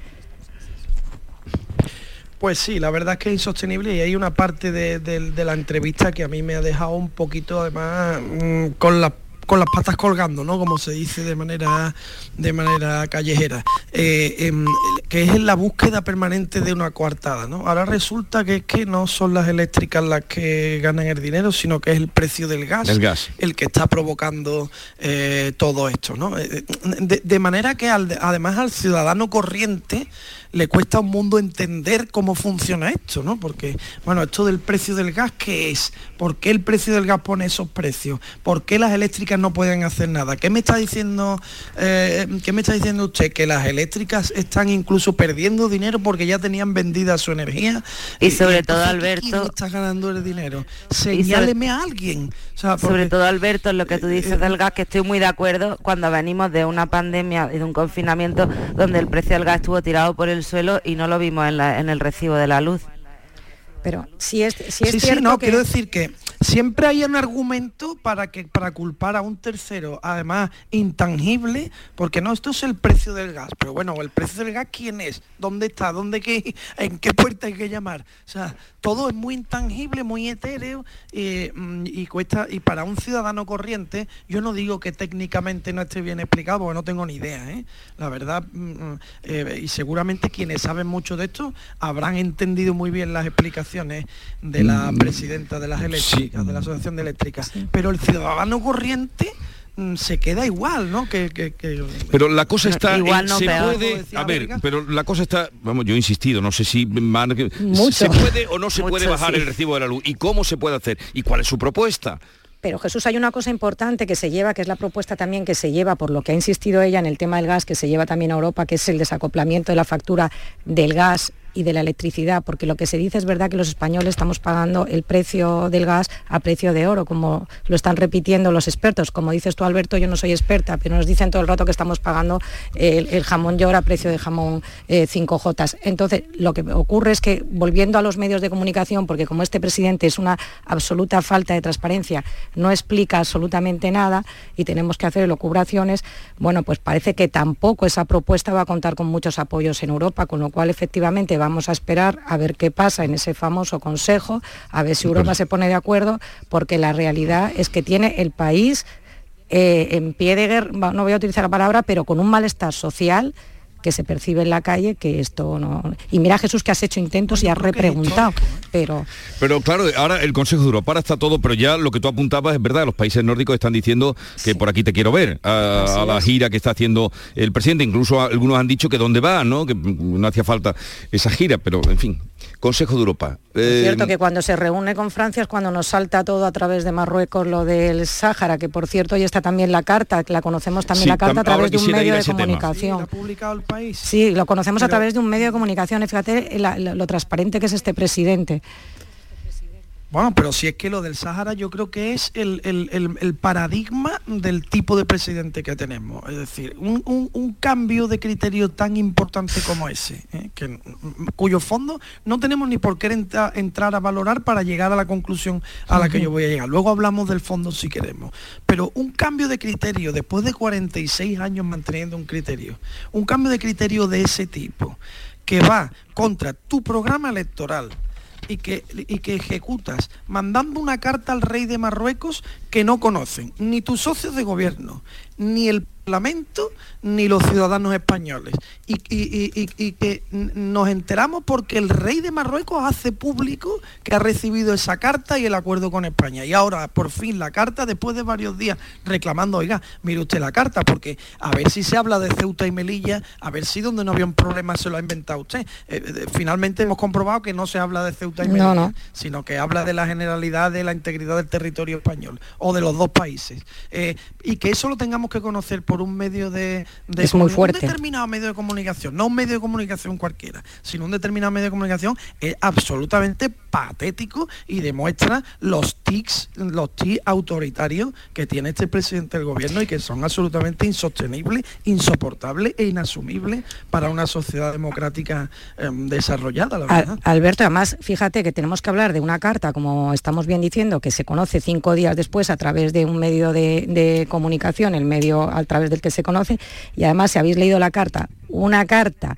Pues sí, la verdad es que es insostenible y hay una parte de, la entrevista que a mí me ha dejado un poquito además mm, con la con las patas colgando, ¿no? Como se dice de manera, de manera callejera, eh, em, que es la búsqueda permanente de una coartada, ¿no? Ahora resulta que es que no son las eléctricas las que ganan el dinero, sino que es el precio del gas, el, gas. el que está provocando eh, todo esto, ¿no? Eh, de, manera que además al ciudadano corriente le cuesta un mundo entender cómo funciona esto, ¿no? Porque, bueno, esto del precio del gas, ¿qué es? ¿Por qué el precio del gas pone esos precios? ¿Por qué las eléctricas no pueden hacer nada? ¿Qué me está diciendo, eh, ¿qué me está diciendo usted? Que las eléctricas están incluso perdiendo dinero porque ya tenían vendida su energía. Y sobre todo, Alberto... ¿quién está ganando el dinero? Señáleme a alguien. Sobre todo, Alberto, lo que tú dices eh, del gas, que estoy muy de acuerdo cuando venimos de una pandemia y de un confinamiento donde el precio del gas estuvo tirado por el suelo y no lo vimos en, en el recibo de la luz. Pero si es, si es sí, cierto sí, no, que... quiero decir que siempre hay un argumento para que para culpar a un tercero, además intangible, porque no, esto es el precio del gas, pero bueno, el precio del gas quién es, dónde está, dónde qué, en qué puerta hay que llamar. O sea, todo es muy intangible, muy etéreo mm, y cuesta y para un ciudadano corriente, yo no digo que técnicamente no esté bien explicado, porque no tengo ni idea, ¿eh? la verdad, mm, mm, eh, y seguramente quienes saben mucho de esto habrán entendido muy bien las explicaciones de la presidenta de las eléctricas de la Asociación de Eléctricas. Pero el ciudadano corriente mm, se queda igual, ¿no? Que, pero la cosa está igual no se puede a ver pero la cosa está vamos yo he insistido no sé si se puede o no se puede bajar el recibo de la luz y cómo se puede hacer y cuál es su propuesta pero Jesús, hay una cosa importante que se lleva, que es la propuesta también que se lleva, por lo que ha insistido ella en el tema del gas, que se lleva también a Europa, que es el desacoplamiento de la factura del gas y de la electricidad, porque lo que se dice es verdad que los españoles estamos pagando el precio del gas a precio de oro, como lo están repitiendo los expertos. Como dices tú, Alberto, yo no soy experta, pero nos dicen todo el rato que estamos pagando el, jamón york a precio de jamón 5J. Eh, Entonces, lo que ocurre es que, volviendo a los medios de comunicación, porque como este presidente es una absoluta falta de transparencia, no explica absolutamente nada y tenemos que hacer locubraciones, bueno, pues parece que tampoco esa propuesta va a contar con muchos apoyos en Europa, con lo cual efectivamente va vamos a esperar a ver qué pasa en ese famoso consejo, a ver si Europa se pone de acuerdo, porque la realidad es que tiene el país eh, en pie de guerra, no voy a utilizar la palabra, pero con un malestar social que se percibe en la calle que esto no y mira Jesús que has hecho intentos y has repreguntado pero pero claro ahora el Consejo de Europa está todo pero ya lo que tú apuntabas es verdad los países nórdicos están diciendo que por aquí te quiero ver a, la gira que está haciendo el presidente incluso algunos han dicho que dónde va no que no hacía falta esa gira pero en fin Consejo de Europa. Es cierto eh, que cuando se reúne con Francia es cuando nos salta todo a través de Marruecos lo del Sáhara, que por cierto hoy está también la carta, que la conocemos también la carta a través de un medio de comunicación. Sí, lo conocemos a través de un medio de comunicación. Fíjate lo transparente que es este presidente. Bueno, pero si es que lo del Sahara yo creo que es el, paradigma del tipo de presidente que tenemos. Es decir, un, cambio de criterio tan importante como ese, ¿eh? que, cuyo fondo no tenemos ni por qué entrar a valorar para llegar a la conclusión a la que yo voy a llegar. Luego hablamos del fondo si queremos. Pero un cambio de criterio, después de 46 años manteniendo un criterio, un cambio de criterio de ese tipo, que va contra tu programa electoral, y que, y que ejecutas mandando una carta al rey de Marruecos que no conocen, ni tus socios de gobierno, ni el Parlamento ni los ciudadanos españoles. Y, y- y- y- y que nos enteramos porque el rey de Marruecos hace público que ha recibido esa carta y el acuerdo con España. Y ahora, por fin, la carta, después de varios días reclamando, oiga, mire usted la carta, porque a ver si se habla de Ceuta y Melilla, a ver si donde no había un problema se lo ha inventado usted. Eh, eh, finalmente hemos comprobado que no se habla de Ceuta y No, Melilla, no. sino que habla de la generalidad de la integridad del territorio español o de los dos países. Eh, y que eso lo tengamos que conocer por un medio de, de Es muy fuerte. un determinado medio de comunicación, no un medio de comunicación cualquiera, sino un determinado medio de comunicación es absolutamente patético y demuestra los tics, los tics autoritarios que tiene este presidente del gobierno y que son absolutamente insostenibles, insoportables e inasumibles para una sociedad democrática em, desarrollada, la Al- verdad. Alberto, además, fíjate que tenemos que hablar de una carta, como estamos bien diciendo, que se conoce cinco días después a través de un medio de, de comunicación, el medio a través del que se conoce, y además, si habéis leído la carta, una carta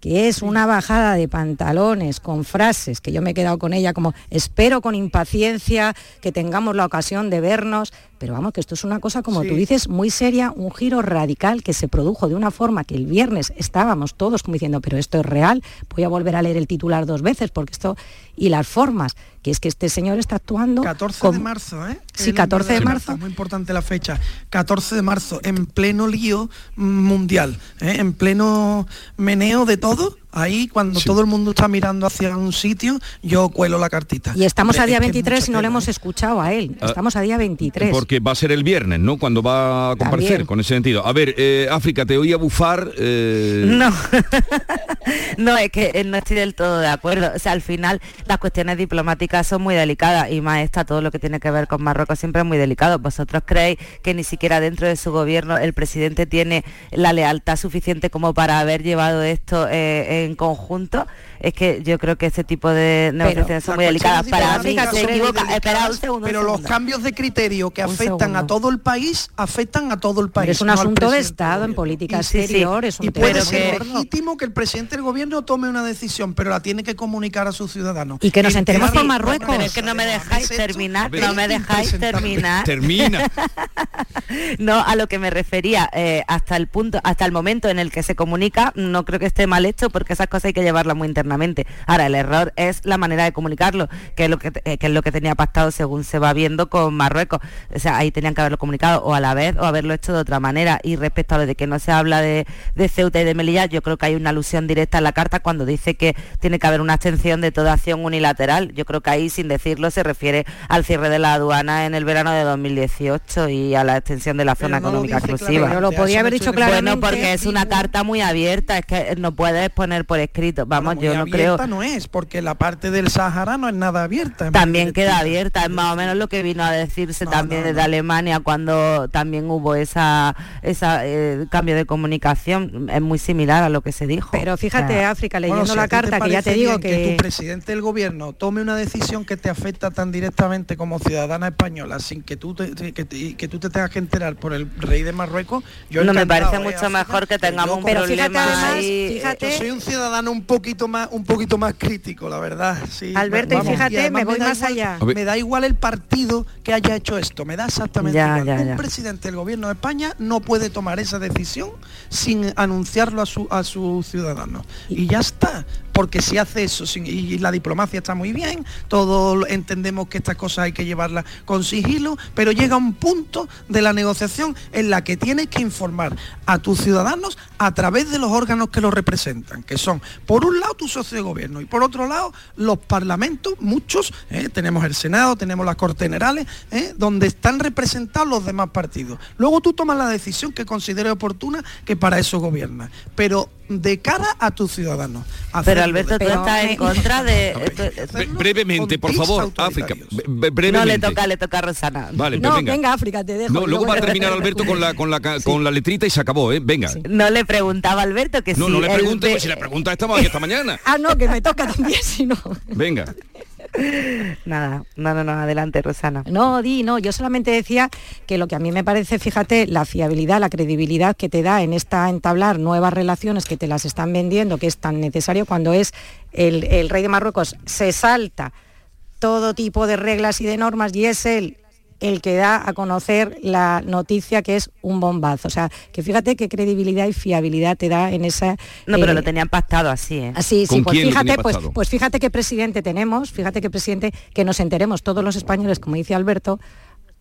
que es una bajada de pantalones con frases, que yo me he quedado con ella como espero con impaciencia que tengamos la ocasión de vernos, pero vamos, que esto es una cosa, como tú dices, muy seria, un giro radical que se produjo de una forma que el viernes estábamos todos como diciendo, pero esto es real, voy a volver a leer el titular dos veces, porque esto, y las formas, que es que este señor está actuando... 14 de marzo, ¿eh? Sí, El 14 de marzo. Muy importante la fecha. 14 de marzo, en pleno lío mundial, ¿eh? en pleno meneo de todo. Ahí, cuando todo el mundo está mirando hacia un sitio, yo cuelo la cartita. Y estamos Hombre, a día es que es 23 mucha y no le hemos ¿eh? escuchado a él. Ah, Estamos a día 23. Porque va a ser el viernes, ¿no? Cuando va a comparecer, También. con ese sentido. A ver, eh, África, te oía bufar. eh, No, [laughs] no, es que no estoy del todo de acuerdo. O sea, al final las cuestiones diplomáticas son muy delicadas y más esta, todo lo que tiene que ver con Marruecos siempre es muy delicado. ¿Vosotros creéis que ni siquiera dentro de su gobierno el presidente tiene la lealtad suficiente como para haber llevado esto eh, en conjunto? Es que yo creo que este tipo de negociaciones son muy delicadas. Para mí se equivoca. Espera un segundo. un Pero los cambios de criterio que Un afectan segundo. a todo el país, afectan a todo el país. es un asunto de Estado en política exterior, es un puede ser legítimo que el presidente del gobierno tome una decisión, pero la tiene que comunicar a sus ciudadanos. Y que nos enteremos por Enterar- Marruecos. Pero es que no me dejáis terminar, no me dejáis terminar. Termina. [laughs] No, a lo que me refería, eh, hasta el punto, hasta el momento en el que se comunica, no creo que esté mal hecho porque esas cosas hay que llevarlas muy internamente. Ahora, el error es la manera de comunicarlo, que es lo que, eh, que es lo que tenía pactado según se va viendo con Marruecos. O sea, ahí tenían que haberlo comunicado o a la vez o haberlo hecho de otra manera. Y respecto a lo de que no se habla de, de Ceuta y de Melilla, yo creo que hay una alusión directa en la carta cuando dice que tiene que haber una abstención de toda acción unilateral. Yo creo que ahí, sin decirlo, se refiere al cierre de la aduana en el verano de 2018 y a la extensión de la zona económica exclusiva. claramente, Pero lo podía haber dicho refiriendo. Bueno, porque claramente. es una carta muy abierta, es que no puedes poner por escrito. Vamos, Muy yo no creo. no es, porque la parte del Sahara no es nada abierta. También queda abierta, es más o menos lo que vino a decirse también desde Alemania cuando también hubo esa, esa eh, cambio de comunicación, es muy similar a lo que se dijo. Pero fíjate, O sea, África, Bueno, leyendo si la carta, que ya te digo que que... tu presidente del gobierno tome una decisión que te afecta tan directamente como ciudadana española sin que tú te, que te- que tú te tengas que enterar por el rey de Marruecos yo No, me parece ¿eh, mucho África? mejor que tengamos un Pero problema fíjate, además, ahí. fíjate, yo soy un ciudadano un poquito más un poquito más crítico la verdad sí, Alberto, y fíjate, me voy más igual- allá. Me da igual el partido que haya hecho esto me da exactamente Ya, igual. ya, un ya. presidente del gobierno de España no puede tomar esa decisión sin anunciarlo a su a sus ciudadanos y ya está porque si hace eso sin- y la diplomacia está muy bien, todos entendemos que estas cosas hay que llevarlas con sigilo, pero llega un punto de la negociación en la que tienes que informar a tus ciudadanos a través de los órganos que los representan, que son por un lado tu socio de gobierno y por otro lado los parlamentos, muchos, ¿eh? tenemos el Senado, tenemos las Cortes Generales, ¿eh? donde están representados los demás partidos. Luego tú tomas la decisión que consideres oportuna, que para eso gobierna, pero de cara a tus ciudadanos. Pero Alberto, tú estás en contra de... [laughs] Bre- brevemente, por favor, África. No le toca, le toca a Rosana. Vale, No, venga. venga, África, te dejo. No, luego va a terminar Alberto con la, con la, con la letrita y se acabó, ¿eh? Venga. No le preguntaba a Alberto que No, si no le pregunte, pues si la pregunta estaba aquí esta mañana. [laughs] Ah, no, que me toca también, [laughs] si no. Venga. Nada, no, no, no, adelante, Rosana. No, Di, no, yo solamente decía que lo que a mí me parece, fíjate, la fiabilidad, la credibilidad que te da en esta entablar nuevas relaciones que te las están vendiendo, que es tan necesario cuando es el, el rey de Marruecos, se salta todo tipo de reglas y de normas y es él el que da a conocer la noticia que es un bombazo. O sea, que fíjate qué credibilidad y fiabilidad te da en esa... No, pero eh, lo tenían pactado así, ¿eh? Así, sí, ¿Con pues fíjate, pues, pues fíjate qué presidente tenemos, fíjate qué presidente que nos enteremos todos los españoles, como dice Alberto,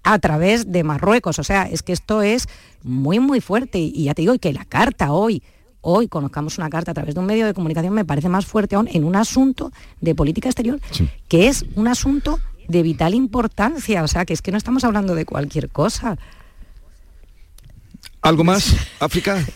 a través de Marruecos. O sea, es que esto es muy, muy fuerte. Y ya te digo, y que la carta hoy, hoy conozcamos una carta a través de un medio de comunicación, me parece más fuerte aún en un asunto de política exterior, que es un asunto de vital importancia. O sea, que es que no estamos hablando de cualquier cosa. ¿Algo más, África? [laughs]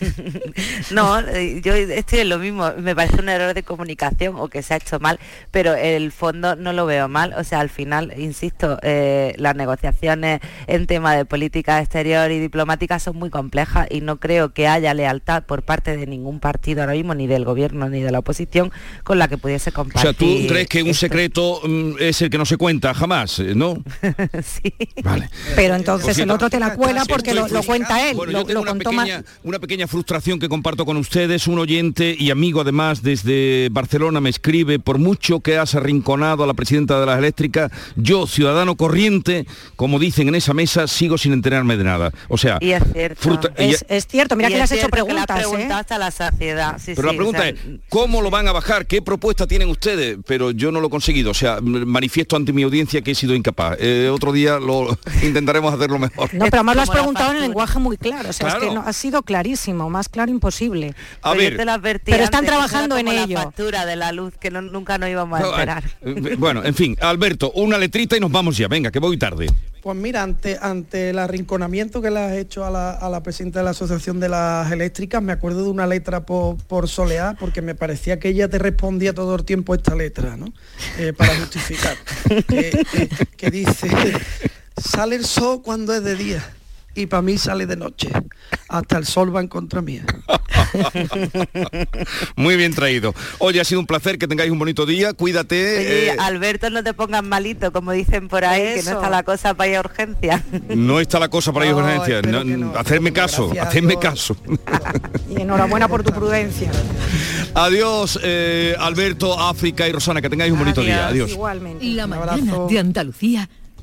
No, yo estoy en lo mismo. Me parece un error de comunicación o que se ha hecho mal, pero el fondo no lo veo mal. O sea, al final, insisto, eh, las negociaciones en tema de política exterior y diplomática son muy complejas y no creo que haya lealtad por parte de ningún partido ahora mismo, ni del gobierno ni de la oposición, con la que pudiese O compartir. sea, ¿tú crees que un esto. secreto mm, es el que no se cuenta jamás, eh, no? [laughs] sí. Vale. Pero entonces Por el otro te la cuela porque lo, cuenta él. Bueno, lo, yo tengo una pequeña, una pequeña frustración que comparto con ustedes. Un oyente y amigo además desde Barcelona me escribe, por mucho que has arrinconado a la presidenta de las eléctricas, yo, ciudadano corriente, como dicen en esa mesa, sigo sin enterarme de nada. O sea, Y es cierto. fruta- y- Es, es cierto, mira Y que le has hecho ha preguntas. ¿eh? hasta la saciedad. Sí, pero la pregunta o sea, es, ¿cómo lo van a bajar? ¿Qué propuesta tienen ustedes? Pero yo no lo he conseguido. O sea, manifiesto ante mi audiencia que he sido incapaz. Eh, otro día lo [laughs] intentaremos hacerlo mejor. No, pero además lo has preguntado en factura. lenguaje muy claro. O sea, es que no, ha sido clarísimo, más claro imposible. A Pero yo ver, te lo advertí Pero están trabajando en ello. La factura de la luz que no- nunca nos íbamos a No, enterar. eh, Bueno, en fin, Alberto, una letrita y nos vamos ya. Venga, que voy tarde. Pues mira, ante, ante el arrinconamiento que le has hecho a la, a la presidenta de la Asociación de las Eléctricas, me acuerdo de una letra por, por Soleá, porque me parecía que ella te respondía todo el tiempo esta letra, ¿no? Eh, para justificar. [laughs] que, que- que dice, sale el sol cuando es de día y para mí sale de noche. Hasta el sol va en contra mía. [laughs] Muy bien traído. Oye, ha sido un placer que tengáis un bonito día. Cuídate. Oye, eh, Alberto, no te pongas malito, como dicen por ahí, que no está la cosa para ir a urgencia. [laughs] no está la cosa para ir a urgencia. No. Hacerme Pero caso, hacerme caso. [laughs] Y enhorabuena por tu prudencia. Adiós, eh, Alberto, África y Rosana. Que tengáis un bonito día. Adiós. Igualmente. La mañana de Andalucía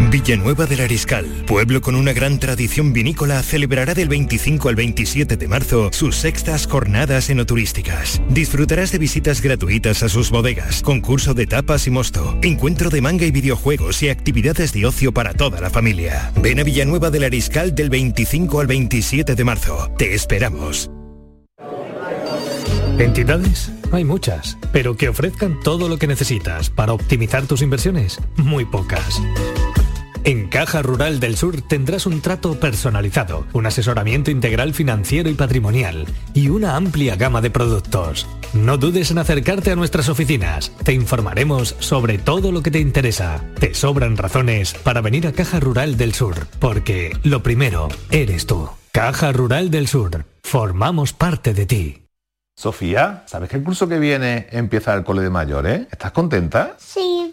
Villanueva del Ariscal, pueblo con una gran tradición vinícola, celebrará del 25 al 27 de marzo sus sextas jornadas enoturísticas. Disfrutarás de visitas gratuitas a sus bodegas, concurso de tapas y mosto, encuentro de manga y videojuegos y actividades de ocio para toda la familia. Ven a Villanueva del Ariscal del 25 al 27 de marzo. Te esperamos. ¿Entidades? Hay muchas, pero que ofrezcan todo lo que necesitas para optimizar tus inversiones, muy pocas. En Caja Rural del Sur tendrás un trato personalizado, un asesoramiento integral financiero y patrimonial y una amplia gama de productos. No dudes en acercarte a nuestras oficinas. Te informaremos sobre todo lo que te interesa. Te sobran razones para venir a Caja Rural del Sur, porque lo primero eres tú. Caja Rural del Sur. Formamos parte de ti. Sofía, ¿sabes que el curso que viene empieza el cole de mayores? ¿Estás contenta? Sí,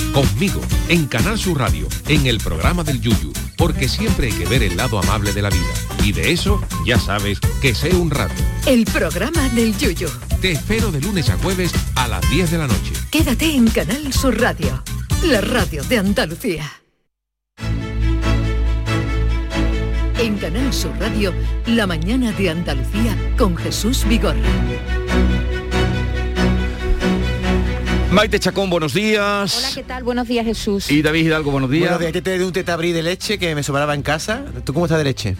Conmigo, en Canal Sur Radio, en el programa del Yuyu, porque siempre hay que ver el lado amable de la vida. Y de eso, ya sabes, que sé un rato. El programa del Yuyu. Te espero de lunes a jueves a las 10 de la noche. Quédate en Canal Sur Radio, la radio de Andalucía. En Canal Sur Radio, la mañana de Andalucía con Jesús Vigorra. Maite Chacón, buenos días. Hola, ¿qué tal? Buenos días, Jesús. Y David Hidalgo, buenos días. Buenos días, te de un tetabrí de leche que me sobraba en casa. ¿Tú cómo estás de leche?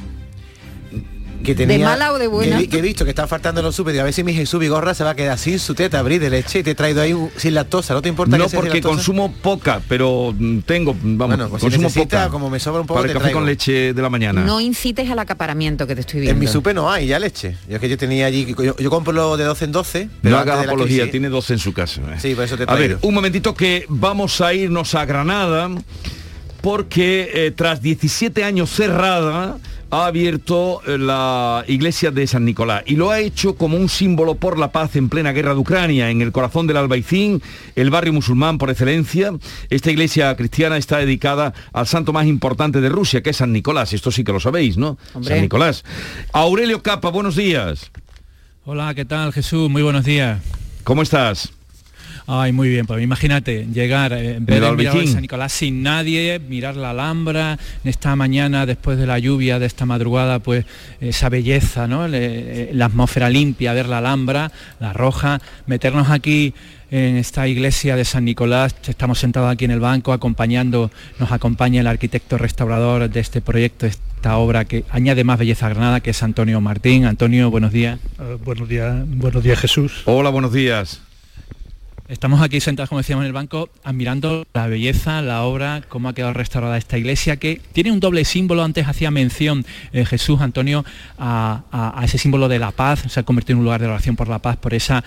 Que ¿De mala o de buena? Que, que he visto que están faltando los súper, a ver si mi Jesús Vigorra se va a quedar sin su teta abrir de leche y te he traído ahí un- sin lactosa, ¿no te importa No que sin porque consumo poca, pero mm, tengo, vamos, Bueno, pues si consumo necesita, poca. como me sobra un poco, Para el te café traigo. con leche de la mañana. No incites al acaparamiento que te estoy viendo. En mi súper no hay ya leche. Yo es que yo tenía allí, yo, yo compro lo de 12 en 12. No pero hagas de la apología, crisis- tiene dos en su casa. ¿eh? Sí, por eso te he A ver, un momentito que vamos a irnos a Granada porque eh, tras 17 años cerrada ha abierto eh, la iglesia de San Nicolás y lo ha hecho como un símbolo por la paz en plena guerra de Ucrania, en el corazón del Albaicín, el barrio musulmán por excelencia. Esta iglesia cristiana está dedicada al santo más importante de Rusia, que es San Nicolás. Esto sí que lo sabéis, ¿no? Hombre. San Nicolás. Aurelio Capa, buenos días. Hola, ¿qué tal Jesús? Muy buenos días. ¿Cómo estás? Ay, muy bien, pues imagínate llegar, eh, el mirador de. San Nicolás sin nadie, mirar la Alhambra, en esta mañana después de la lluvia de esta madrugada, pues esa belleza, ¿no? Le- eh, la atmósfera limpia, ver la Alhambra, la roja, meternos aquí en esta iglesia de San Nicolás, estamos sentados aquí en el banco acompañando, nos acompaña el arquitecto restaurador de este proyecto, esta obra que añade más belleza a Granada, que es Antonio Martín. Antonio, buenos días. Eh, buenos días, buenos días Jesús. Hola, buenos días. Estamos aquí sentados, como decíamos en el banco, admirando la belleza, la obra, cómo ha quedado restaurada esta iglesia, que tiene un doble símbolo. Antes hacía mención eh, Jesús Antonio a, ese símbolo de la paz, se ha convertido en un lugar de oración por la paz, por esa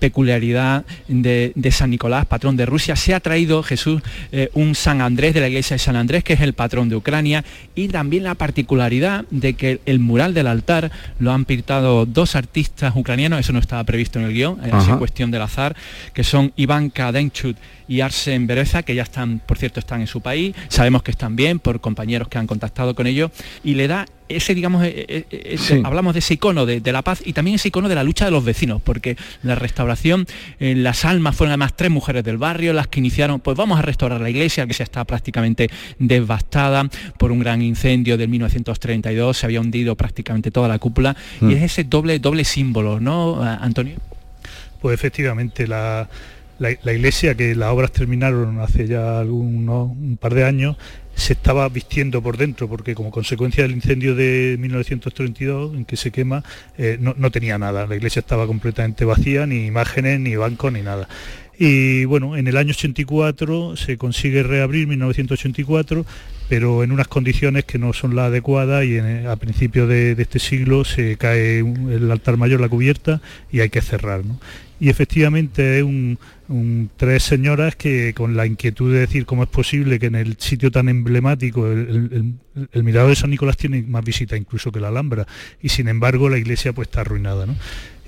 peculiaridad de, de San Nicolás, patrón de Rusia. Se ha traído Jesús eh, un San Andrés de la iglesia de San Andrés, que es el patrón de Ucrania, y también la particularidad de que el mural del altar lo han pintado dos artistas ucranianos, eso no estaba previsto en el guion, eh, sido Ajá. cuestión del azar, que son Iván Kadenchut y Arsen Bereza, que ya están, por cierto, están en su país, sabemos que están bien por compañeros que han contactado con ellos, y le da ese, digamos, eh, eh, Sí. hablamos de ese icono de, de la paz y también ese icono de la lucha de los vecinos, porque la restauración, eh, las almas fueron además tres mujeres del barrio, las que iniciaron, pues vamos a restaurar la iglesia, que ya está prácticamente devastada por un gran incendio del 1932, se había hundido prácticamente toda la cúpula, Mm. y es ese doble, doble símbolo, ¿no, Antonio? Pues efectivamente, la, la- la iglesia, que las obras terminaron hace ya algunos, un par de años, se estaba vistiendo por dentro, porque como consecuencia del incendio de 1932, en que se quema, eh, no, no tenía nada. La iglesia estaba completamente vacía, ni imágenes, ni bancos, ni nada. Y bueno, en el año 84 se consigue reabrir, 1984, pero en unas condiciones que no son las adecuadas y a principios de, este siglo se cae el altar mayor, la cubierta, y hay que cerrar. ¿no? Y efectivamente es un, tres señoras que con la inquietud de decir cómo es posible que en el sitio tan emblemático, el, el- el- Mirador de San Nicolás tiene más visita incluso que la Alhambra, y sin embargo la iglesia pues está arruinada. ¿no?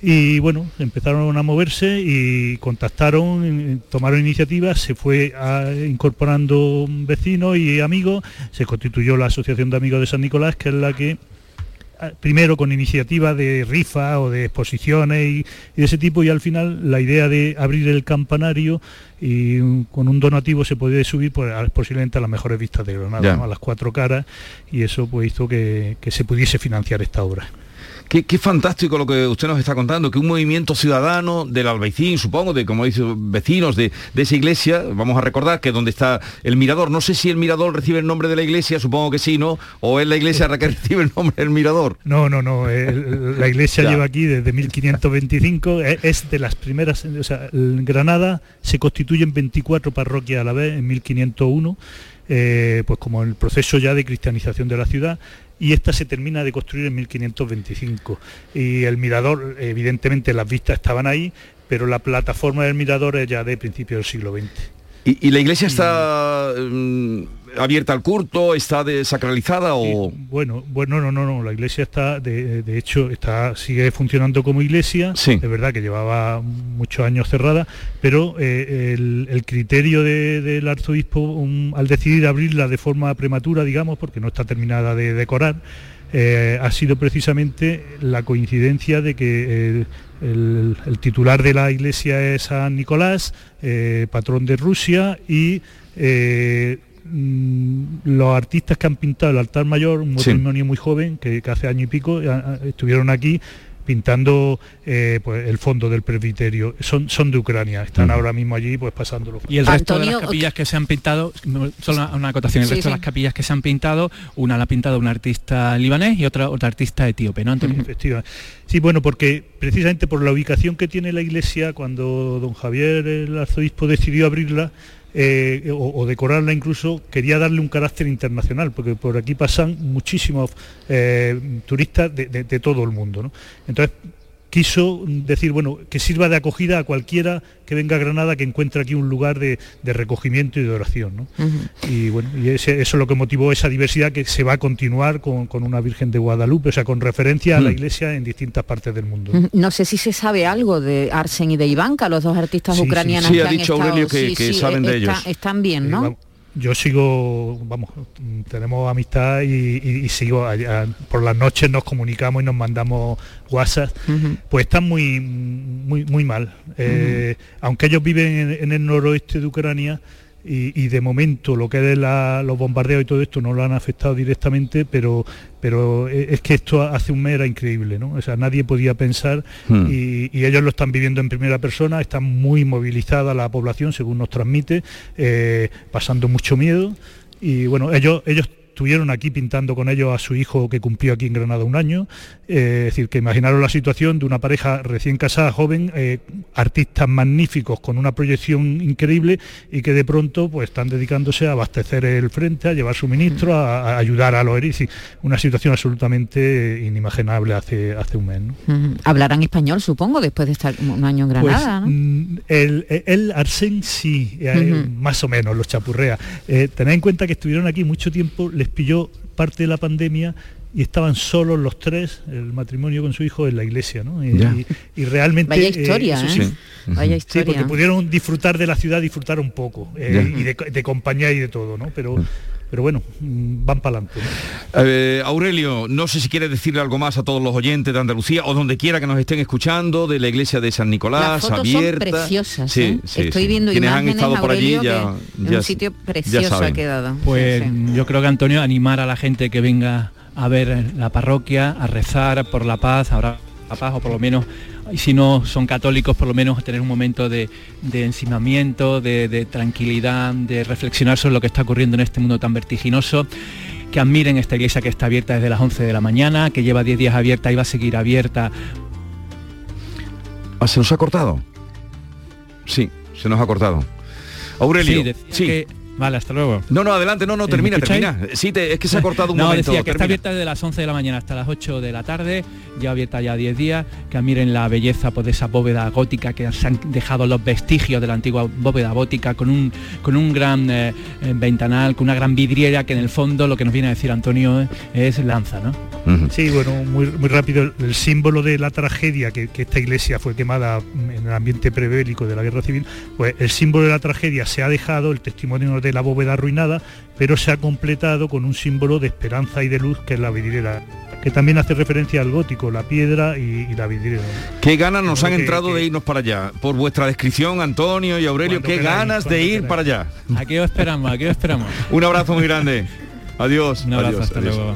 Y bueno, empezaron a moverse y contactaron, tomaron iniciativas, se fue ah, incorporando vecinos y amigos, se constituyó la Asociación de Amigos de San Nicolás, que es la que primero con iniciativas de rifa o de exposiciones y, de ese tipo y al final la idea de abrir el campanario y con un donativo se podía subir pues, posiblemente a las mejores vistas de Granada, a las cuatro caras y eso pues hizo que se pudiese financiar esta obra. Qué, fantástico lo que usted nos está contando, que un movimiento ciudadano del Albaicín, supongo, de como dice vecinos de, esa iglesia, vamos a recordar que donde está el mirador, no sé si el mirador recibe el nombre de la iglesia, supongo que sí, ¿no? O es la iglesia la que [laughs] recibe el nombre del mirador. No, no, no, la iglesia lleva aquí desde 1525, e, es de las primeras, o sea, en Granada se constituyen 24 parroquias a la vez en 1501. Eh, pues como el proceso ya de cristianización de la ciudad y esta se termina de construir en 1525. Y el mirador, evidentemente las vistas estaban ahí, pero la plataforma del mirador es ya de principios del siglo XX. ¿Y, la iglesia está abierta al culto? ¿Está desacralizada o...? bueno, bueno, no, no, no, la iglesia está, de, hecho, está, sigue funcionando como iglesia, es verdad que llevaba muchos años cerrada, pero eh, el, criterio del arzobispo al decidir abrirla de forma prematura, digamos, porque no está terminada de decorar, eh, ha sido precisamente la coincidencia de que eh, el, titular de la iglesia es San Nicolás, eh, patrón de Rusia, y eh, mm, los artistas que han pintado el altar mayor, un matrimonio muy joven, que, que, hace año y pico, estuvieron aquí pintando eh, pues, el fondo del presbiterio. Son, son de Ucrania, están ahora mismo allí pues pasándolo. Y el resto de las capillas que se han pintado, solo una, acotación, el resto de las capillas que se han pintado, una la ha pintado un artista libanés y otra otra artista etíope, ¿no, Antonio? Efectivamente. Sí, bueno, porque precisamente por la ubicación que tiene la iglesia, cuando don Javier, el arzobispo, decidió abrirla, eh, o, decorarla incluso, quería darle un carácter internacional, porque por aquí pasan muchísimos eh, turistas de, todo el mundo. Entonces, quiso decir, bueno, que sirva de acogida a cualquiera que venga a Granada que encuentre aquí un lugar de, recogimiento y de oración. Y bueno, y eso es lo que motivó esa diversidad que se va a continuar con, una Virgen de Guadalupe, o sea, con referencia a la mm. iglesia en distintas partes del mundo. No sé si se sabe algo de Arsen y de Ivanka, los dos artistas ucranianos. Sí, ha dicho Aurelio que, saben de ellos. Están bien, ¿no? Yo sigo, vamos, tenemos amistad y, sigo allá, por las noches nos comunicamos y nos mandamos WhatsApp, pues están muy, muy, muy mal. Eh, aunque ellos viven en, el noroeste de Ucrania, y, de momento lo que es los bombardeos y todo esto no lo han afectado directamente, pero, pero e, es que esto hace un mes era increíble, ¿no? O sea, nadie podía pensar hmm. y, ellos lo están viviendo en primera persona, están muy movilizada la población, según nos transmite, eh, pasando mucho miedo. Y bueno, ellos, ellos estuvieron aquí pintando con ellos a su hijo que cumplió aquí en Granada un año. Eh, es decir, que imaginaron la situación de una pareja recién casada, joven, eh, artistas magníficos con una proyección increíble y que de pronto pues están dedicándose a abastecer el frente, a llevar suministro, a, ayudar a los heridos. Una situación absolutamente inimaginable hace, hace un mes. Hablarán español, supongo, después de estar un año en pues, Granada. Mm, el, el, Arsén sí, eh, más o menos, los chapurrea. tened en cuenta que estuvieron aquí mucho tiempo, les pilló parte de la pandemia y estaban solos los tres, el matrimonio con su hijo en la iglesia, ¿no? Y, realmente... Vaya eh, historia, ¿eh? Vaya historia. Sí, porque pudieron disfrutar de la ciudad, disfrutar un poco, eh, y de, compañía y de todo, ¿no? Pero pero bueno, mm, van para adelante. Eh, Aurelio, no sé si quieres decirle algo más a todos los oyentes de Andalucía o donde quiera que nos estén escuchando de la iglesia de San Nicolás, Las abierta. Son preciosas. ¿eh? Estoy viendo imágenes, han estado por allí ya, un sitio precioso ha quedado. Pues yo creo que Antonio animar a la gente que venga a ver la parroquia, a rezar por la paz, ahora paz o por lo menos y si no son católicos, por lo menos tener un momento de, de encimamiento, de, tranquilidad, de reflexionar sobre lo que está ocurriendo en este mundo tan vertiginoso que admiren esta iglesia que está abierta desde las 11 de la mañana, que lleva 10 días abierta y va a seguir abierta. Ah, ¿Se nos ha cortado? Sí, se nos ha cortado. Aurelio, sí, Vale, hasta luego. No, no, adelante, no, no, termina, termina. Sí, es que se ha [laughs] cortado un no, momento. decía que está abierta desde las 11 de la mañana hasta las 8 de la tarde, ya abierta ya 10 días, que admiren la belleza pues, de esa bóveda gótica que se han dejado los vestigios de la antigua bóveda gótica con un, con un gran eh, eh, ventanal, con una gran vidriera que en el fondo lo que nos viene a decir Antonio eh, es lanza, ¿no? Sí, bueno, muy, muy rápido, el símbolo de la tragedia que, que esta iglesia fue quemada en el ambiente prebélico de la guerra civil, pues el símbolo de la tragedia se ha dejado, el testimonio de la bóveda arruinada, pero se ha completado con un símbolo de esperanza y de luz que es la vidriera que también hace referencia al gótico, la piedra y, la vidriera. Qué ganas nos han entrado de irnos para allá. Por vuestra descripción, Antonio y Aurelio, qué ganas de ir para allá. [laughs] Aquí os esperamos, aquí os esperamos. [laughs] Un abrazo muy grande. Adiós. Un abrazo, hasta luego.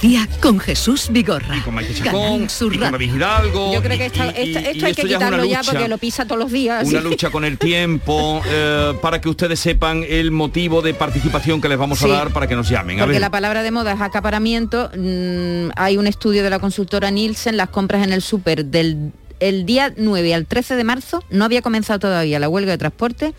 Día con Jesús Vigorra. Y con Maite Chacón, y con David Hidalgo. Yo creo que esto, hay que quitarlo ya, porque lo pisa todos los días. Una lucha con el tiempo, eh, para que ustedes sepan el motivo de participación que les vamos a dar para que nos llamen. porque la palabra de moda es acaparamiento. Mm, hay un estudio de la consultora Nielsen, las compras en el súper del el día 9 al 13 de marzo, no había comenzado todavía la huelga de transporte,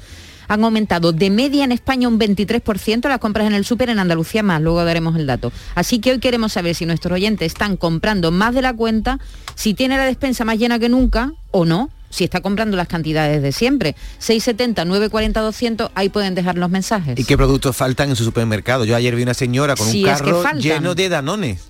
han aumentado de media en España un 23% las compras en el súper, en Andalucía más, luego daremos el dato. Así que hoy queremos saber si nuestros oyentes están comprando más de la cuenta, si tiene la despensa más llena que nunca o no, si está comprando las cantidades de siempre. 670, 940, 200, ahí pueden dejar los mensajes. ¿Y qué productos faltan en su supermercado? Yo ayer vi una señora con un carro lleno de danones.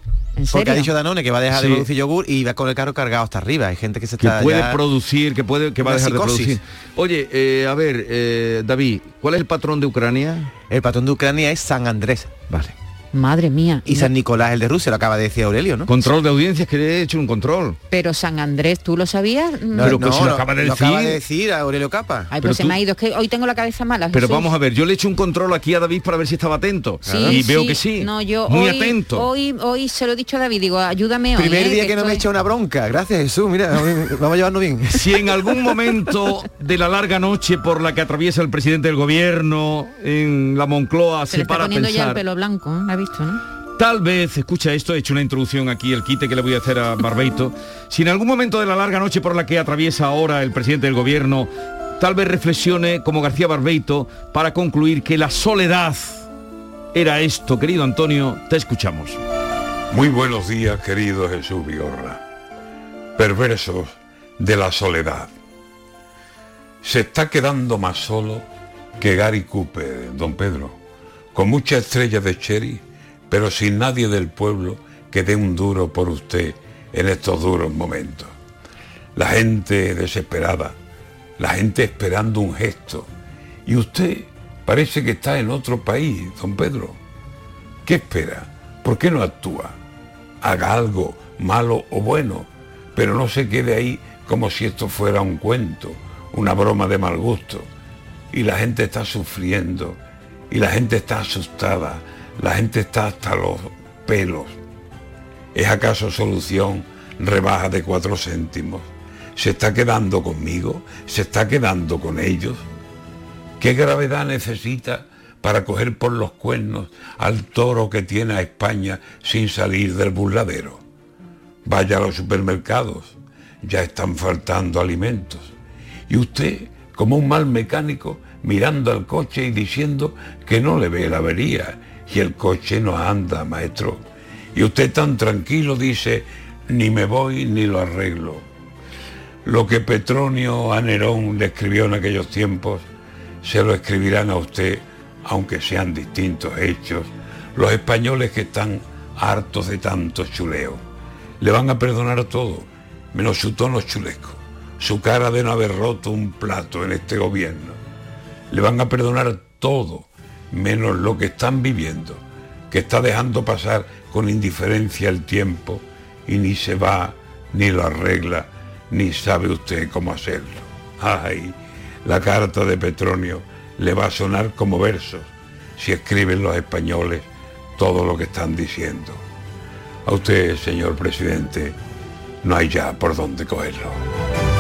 Porque ha dicho Danone que va a dejar de producir yogur y va con el carro cargado hasta arriba. Hay gente que se está. Que puede producir, que puede, que va a dejar de producir. Oye, eh, a ver, eh, David, ¿cuál es el patrón de Ucrania? El patrón de Ucrania es San Andrés. Vale. Madre mía. Y San Nicolás, el de Rusia, lo acaba de decir Aurelio, ¿no? Control de audiencias, que he hecho un control. Pero San Andrés, ¿tú lo sabías? No, pero lo acaba de decir. Lo acaba de decir Aurelio Capa. Ay, pero, se me ha ido, es que hoy tengo la cabeza mala. Pero vamos a ver, yo le he hecho un control aquí a David para ver si estaba atento. y veo que sí. No, yo muy hoy, atento. Hoy, hoy se lo he dicho a David, digo, ayúdame hoy. Primer día que, no me echa una bronca. Gracias Jesús, mira, [laughs] vamos a llevarnos bien. Si en algún momento de la larga noche por la que atraviesa el presidente del gobierno en la Moncloa se, se para poniendo pensar, ya el pelo blanco, ¿eh? ¿Ha visto, no? Tal vez, escucha esto, he hecho una introducción aquí, el quite que le voy a hacer a Barbeito. Si en algún momento de la larga noche por la que atraviesa ahora el presidente del gobierno, tal vez reflexione como García Barbeito para concluir que la soledad era esto. Querido Antonio, te escuchamos. Muy buenos días, querido Jesús Vigorra. Perversos de la soledad. Se está quedando más solo que Gary Cooper, don Pedro, con muchas estrellas de Cherry pero sin nadie del pueblo que dé un duro por usted en estos duros momentos. La gente desesperada, la gente esperando un gesto. Y usted parece que está en otro país, don Pedro. ¿Qué espera? ¿Por qué no actúa? Haga algo, malo o bueno, pero no se quede ahí como si esto fuera un cuento, una broma de mal gusto. Y la gente está sufriendo, y la gente está asustada, la gente está hasta los pelos. ¿Es acaso solución rebaja de cuatro céntimos. ¿Se está quedando conmigo? ¿Se está quedando con ellos? ¿Qué gravedad necesita para coger por los cuernos al toro que tiene a España sin salir del burladero? Vaya a los supermercados, ya están faltando alimentos. Y usted, como un mal mecánico, mirando al coche y diciendo que no le ve la avería y el coche no anda, maestro. Y usted tan tranquilo dice, ni me voy ni lo arreglo. Lo que Petronio a Nerón le escribió en aquellos tiempos, se lo escribirán a usted, aunque sean distintos hechos, los españoles que están hartos de tanto chuleo. Le van a perdonar todo, menos su tono chulesco, su cara de no haber roto un plato en este gobierno. Le van a perdonar todo, menos lo que están viviendo, que está dejando pasar con indiferencia el tiempo y ni se va, ni lo arregla, ni sabe usted cómo hacerlo. Ay, la carta de Petronio le va a sonar como versos si escriben los españoles todo lo que están diciendo. A usted, señor presidente, no hay ya por dónde cogerlo.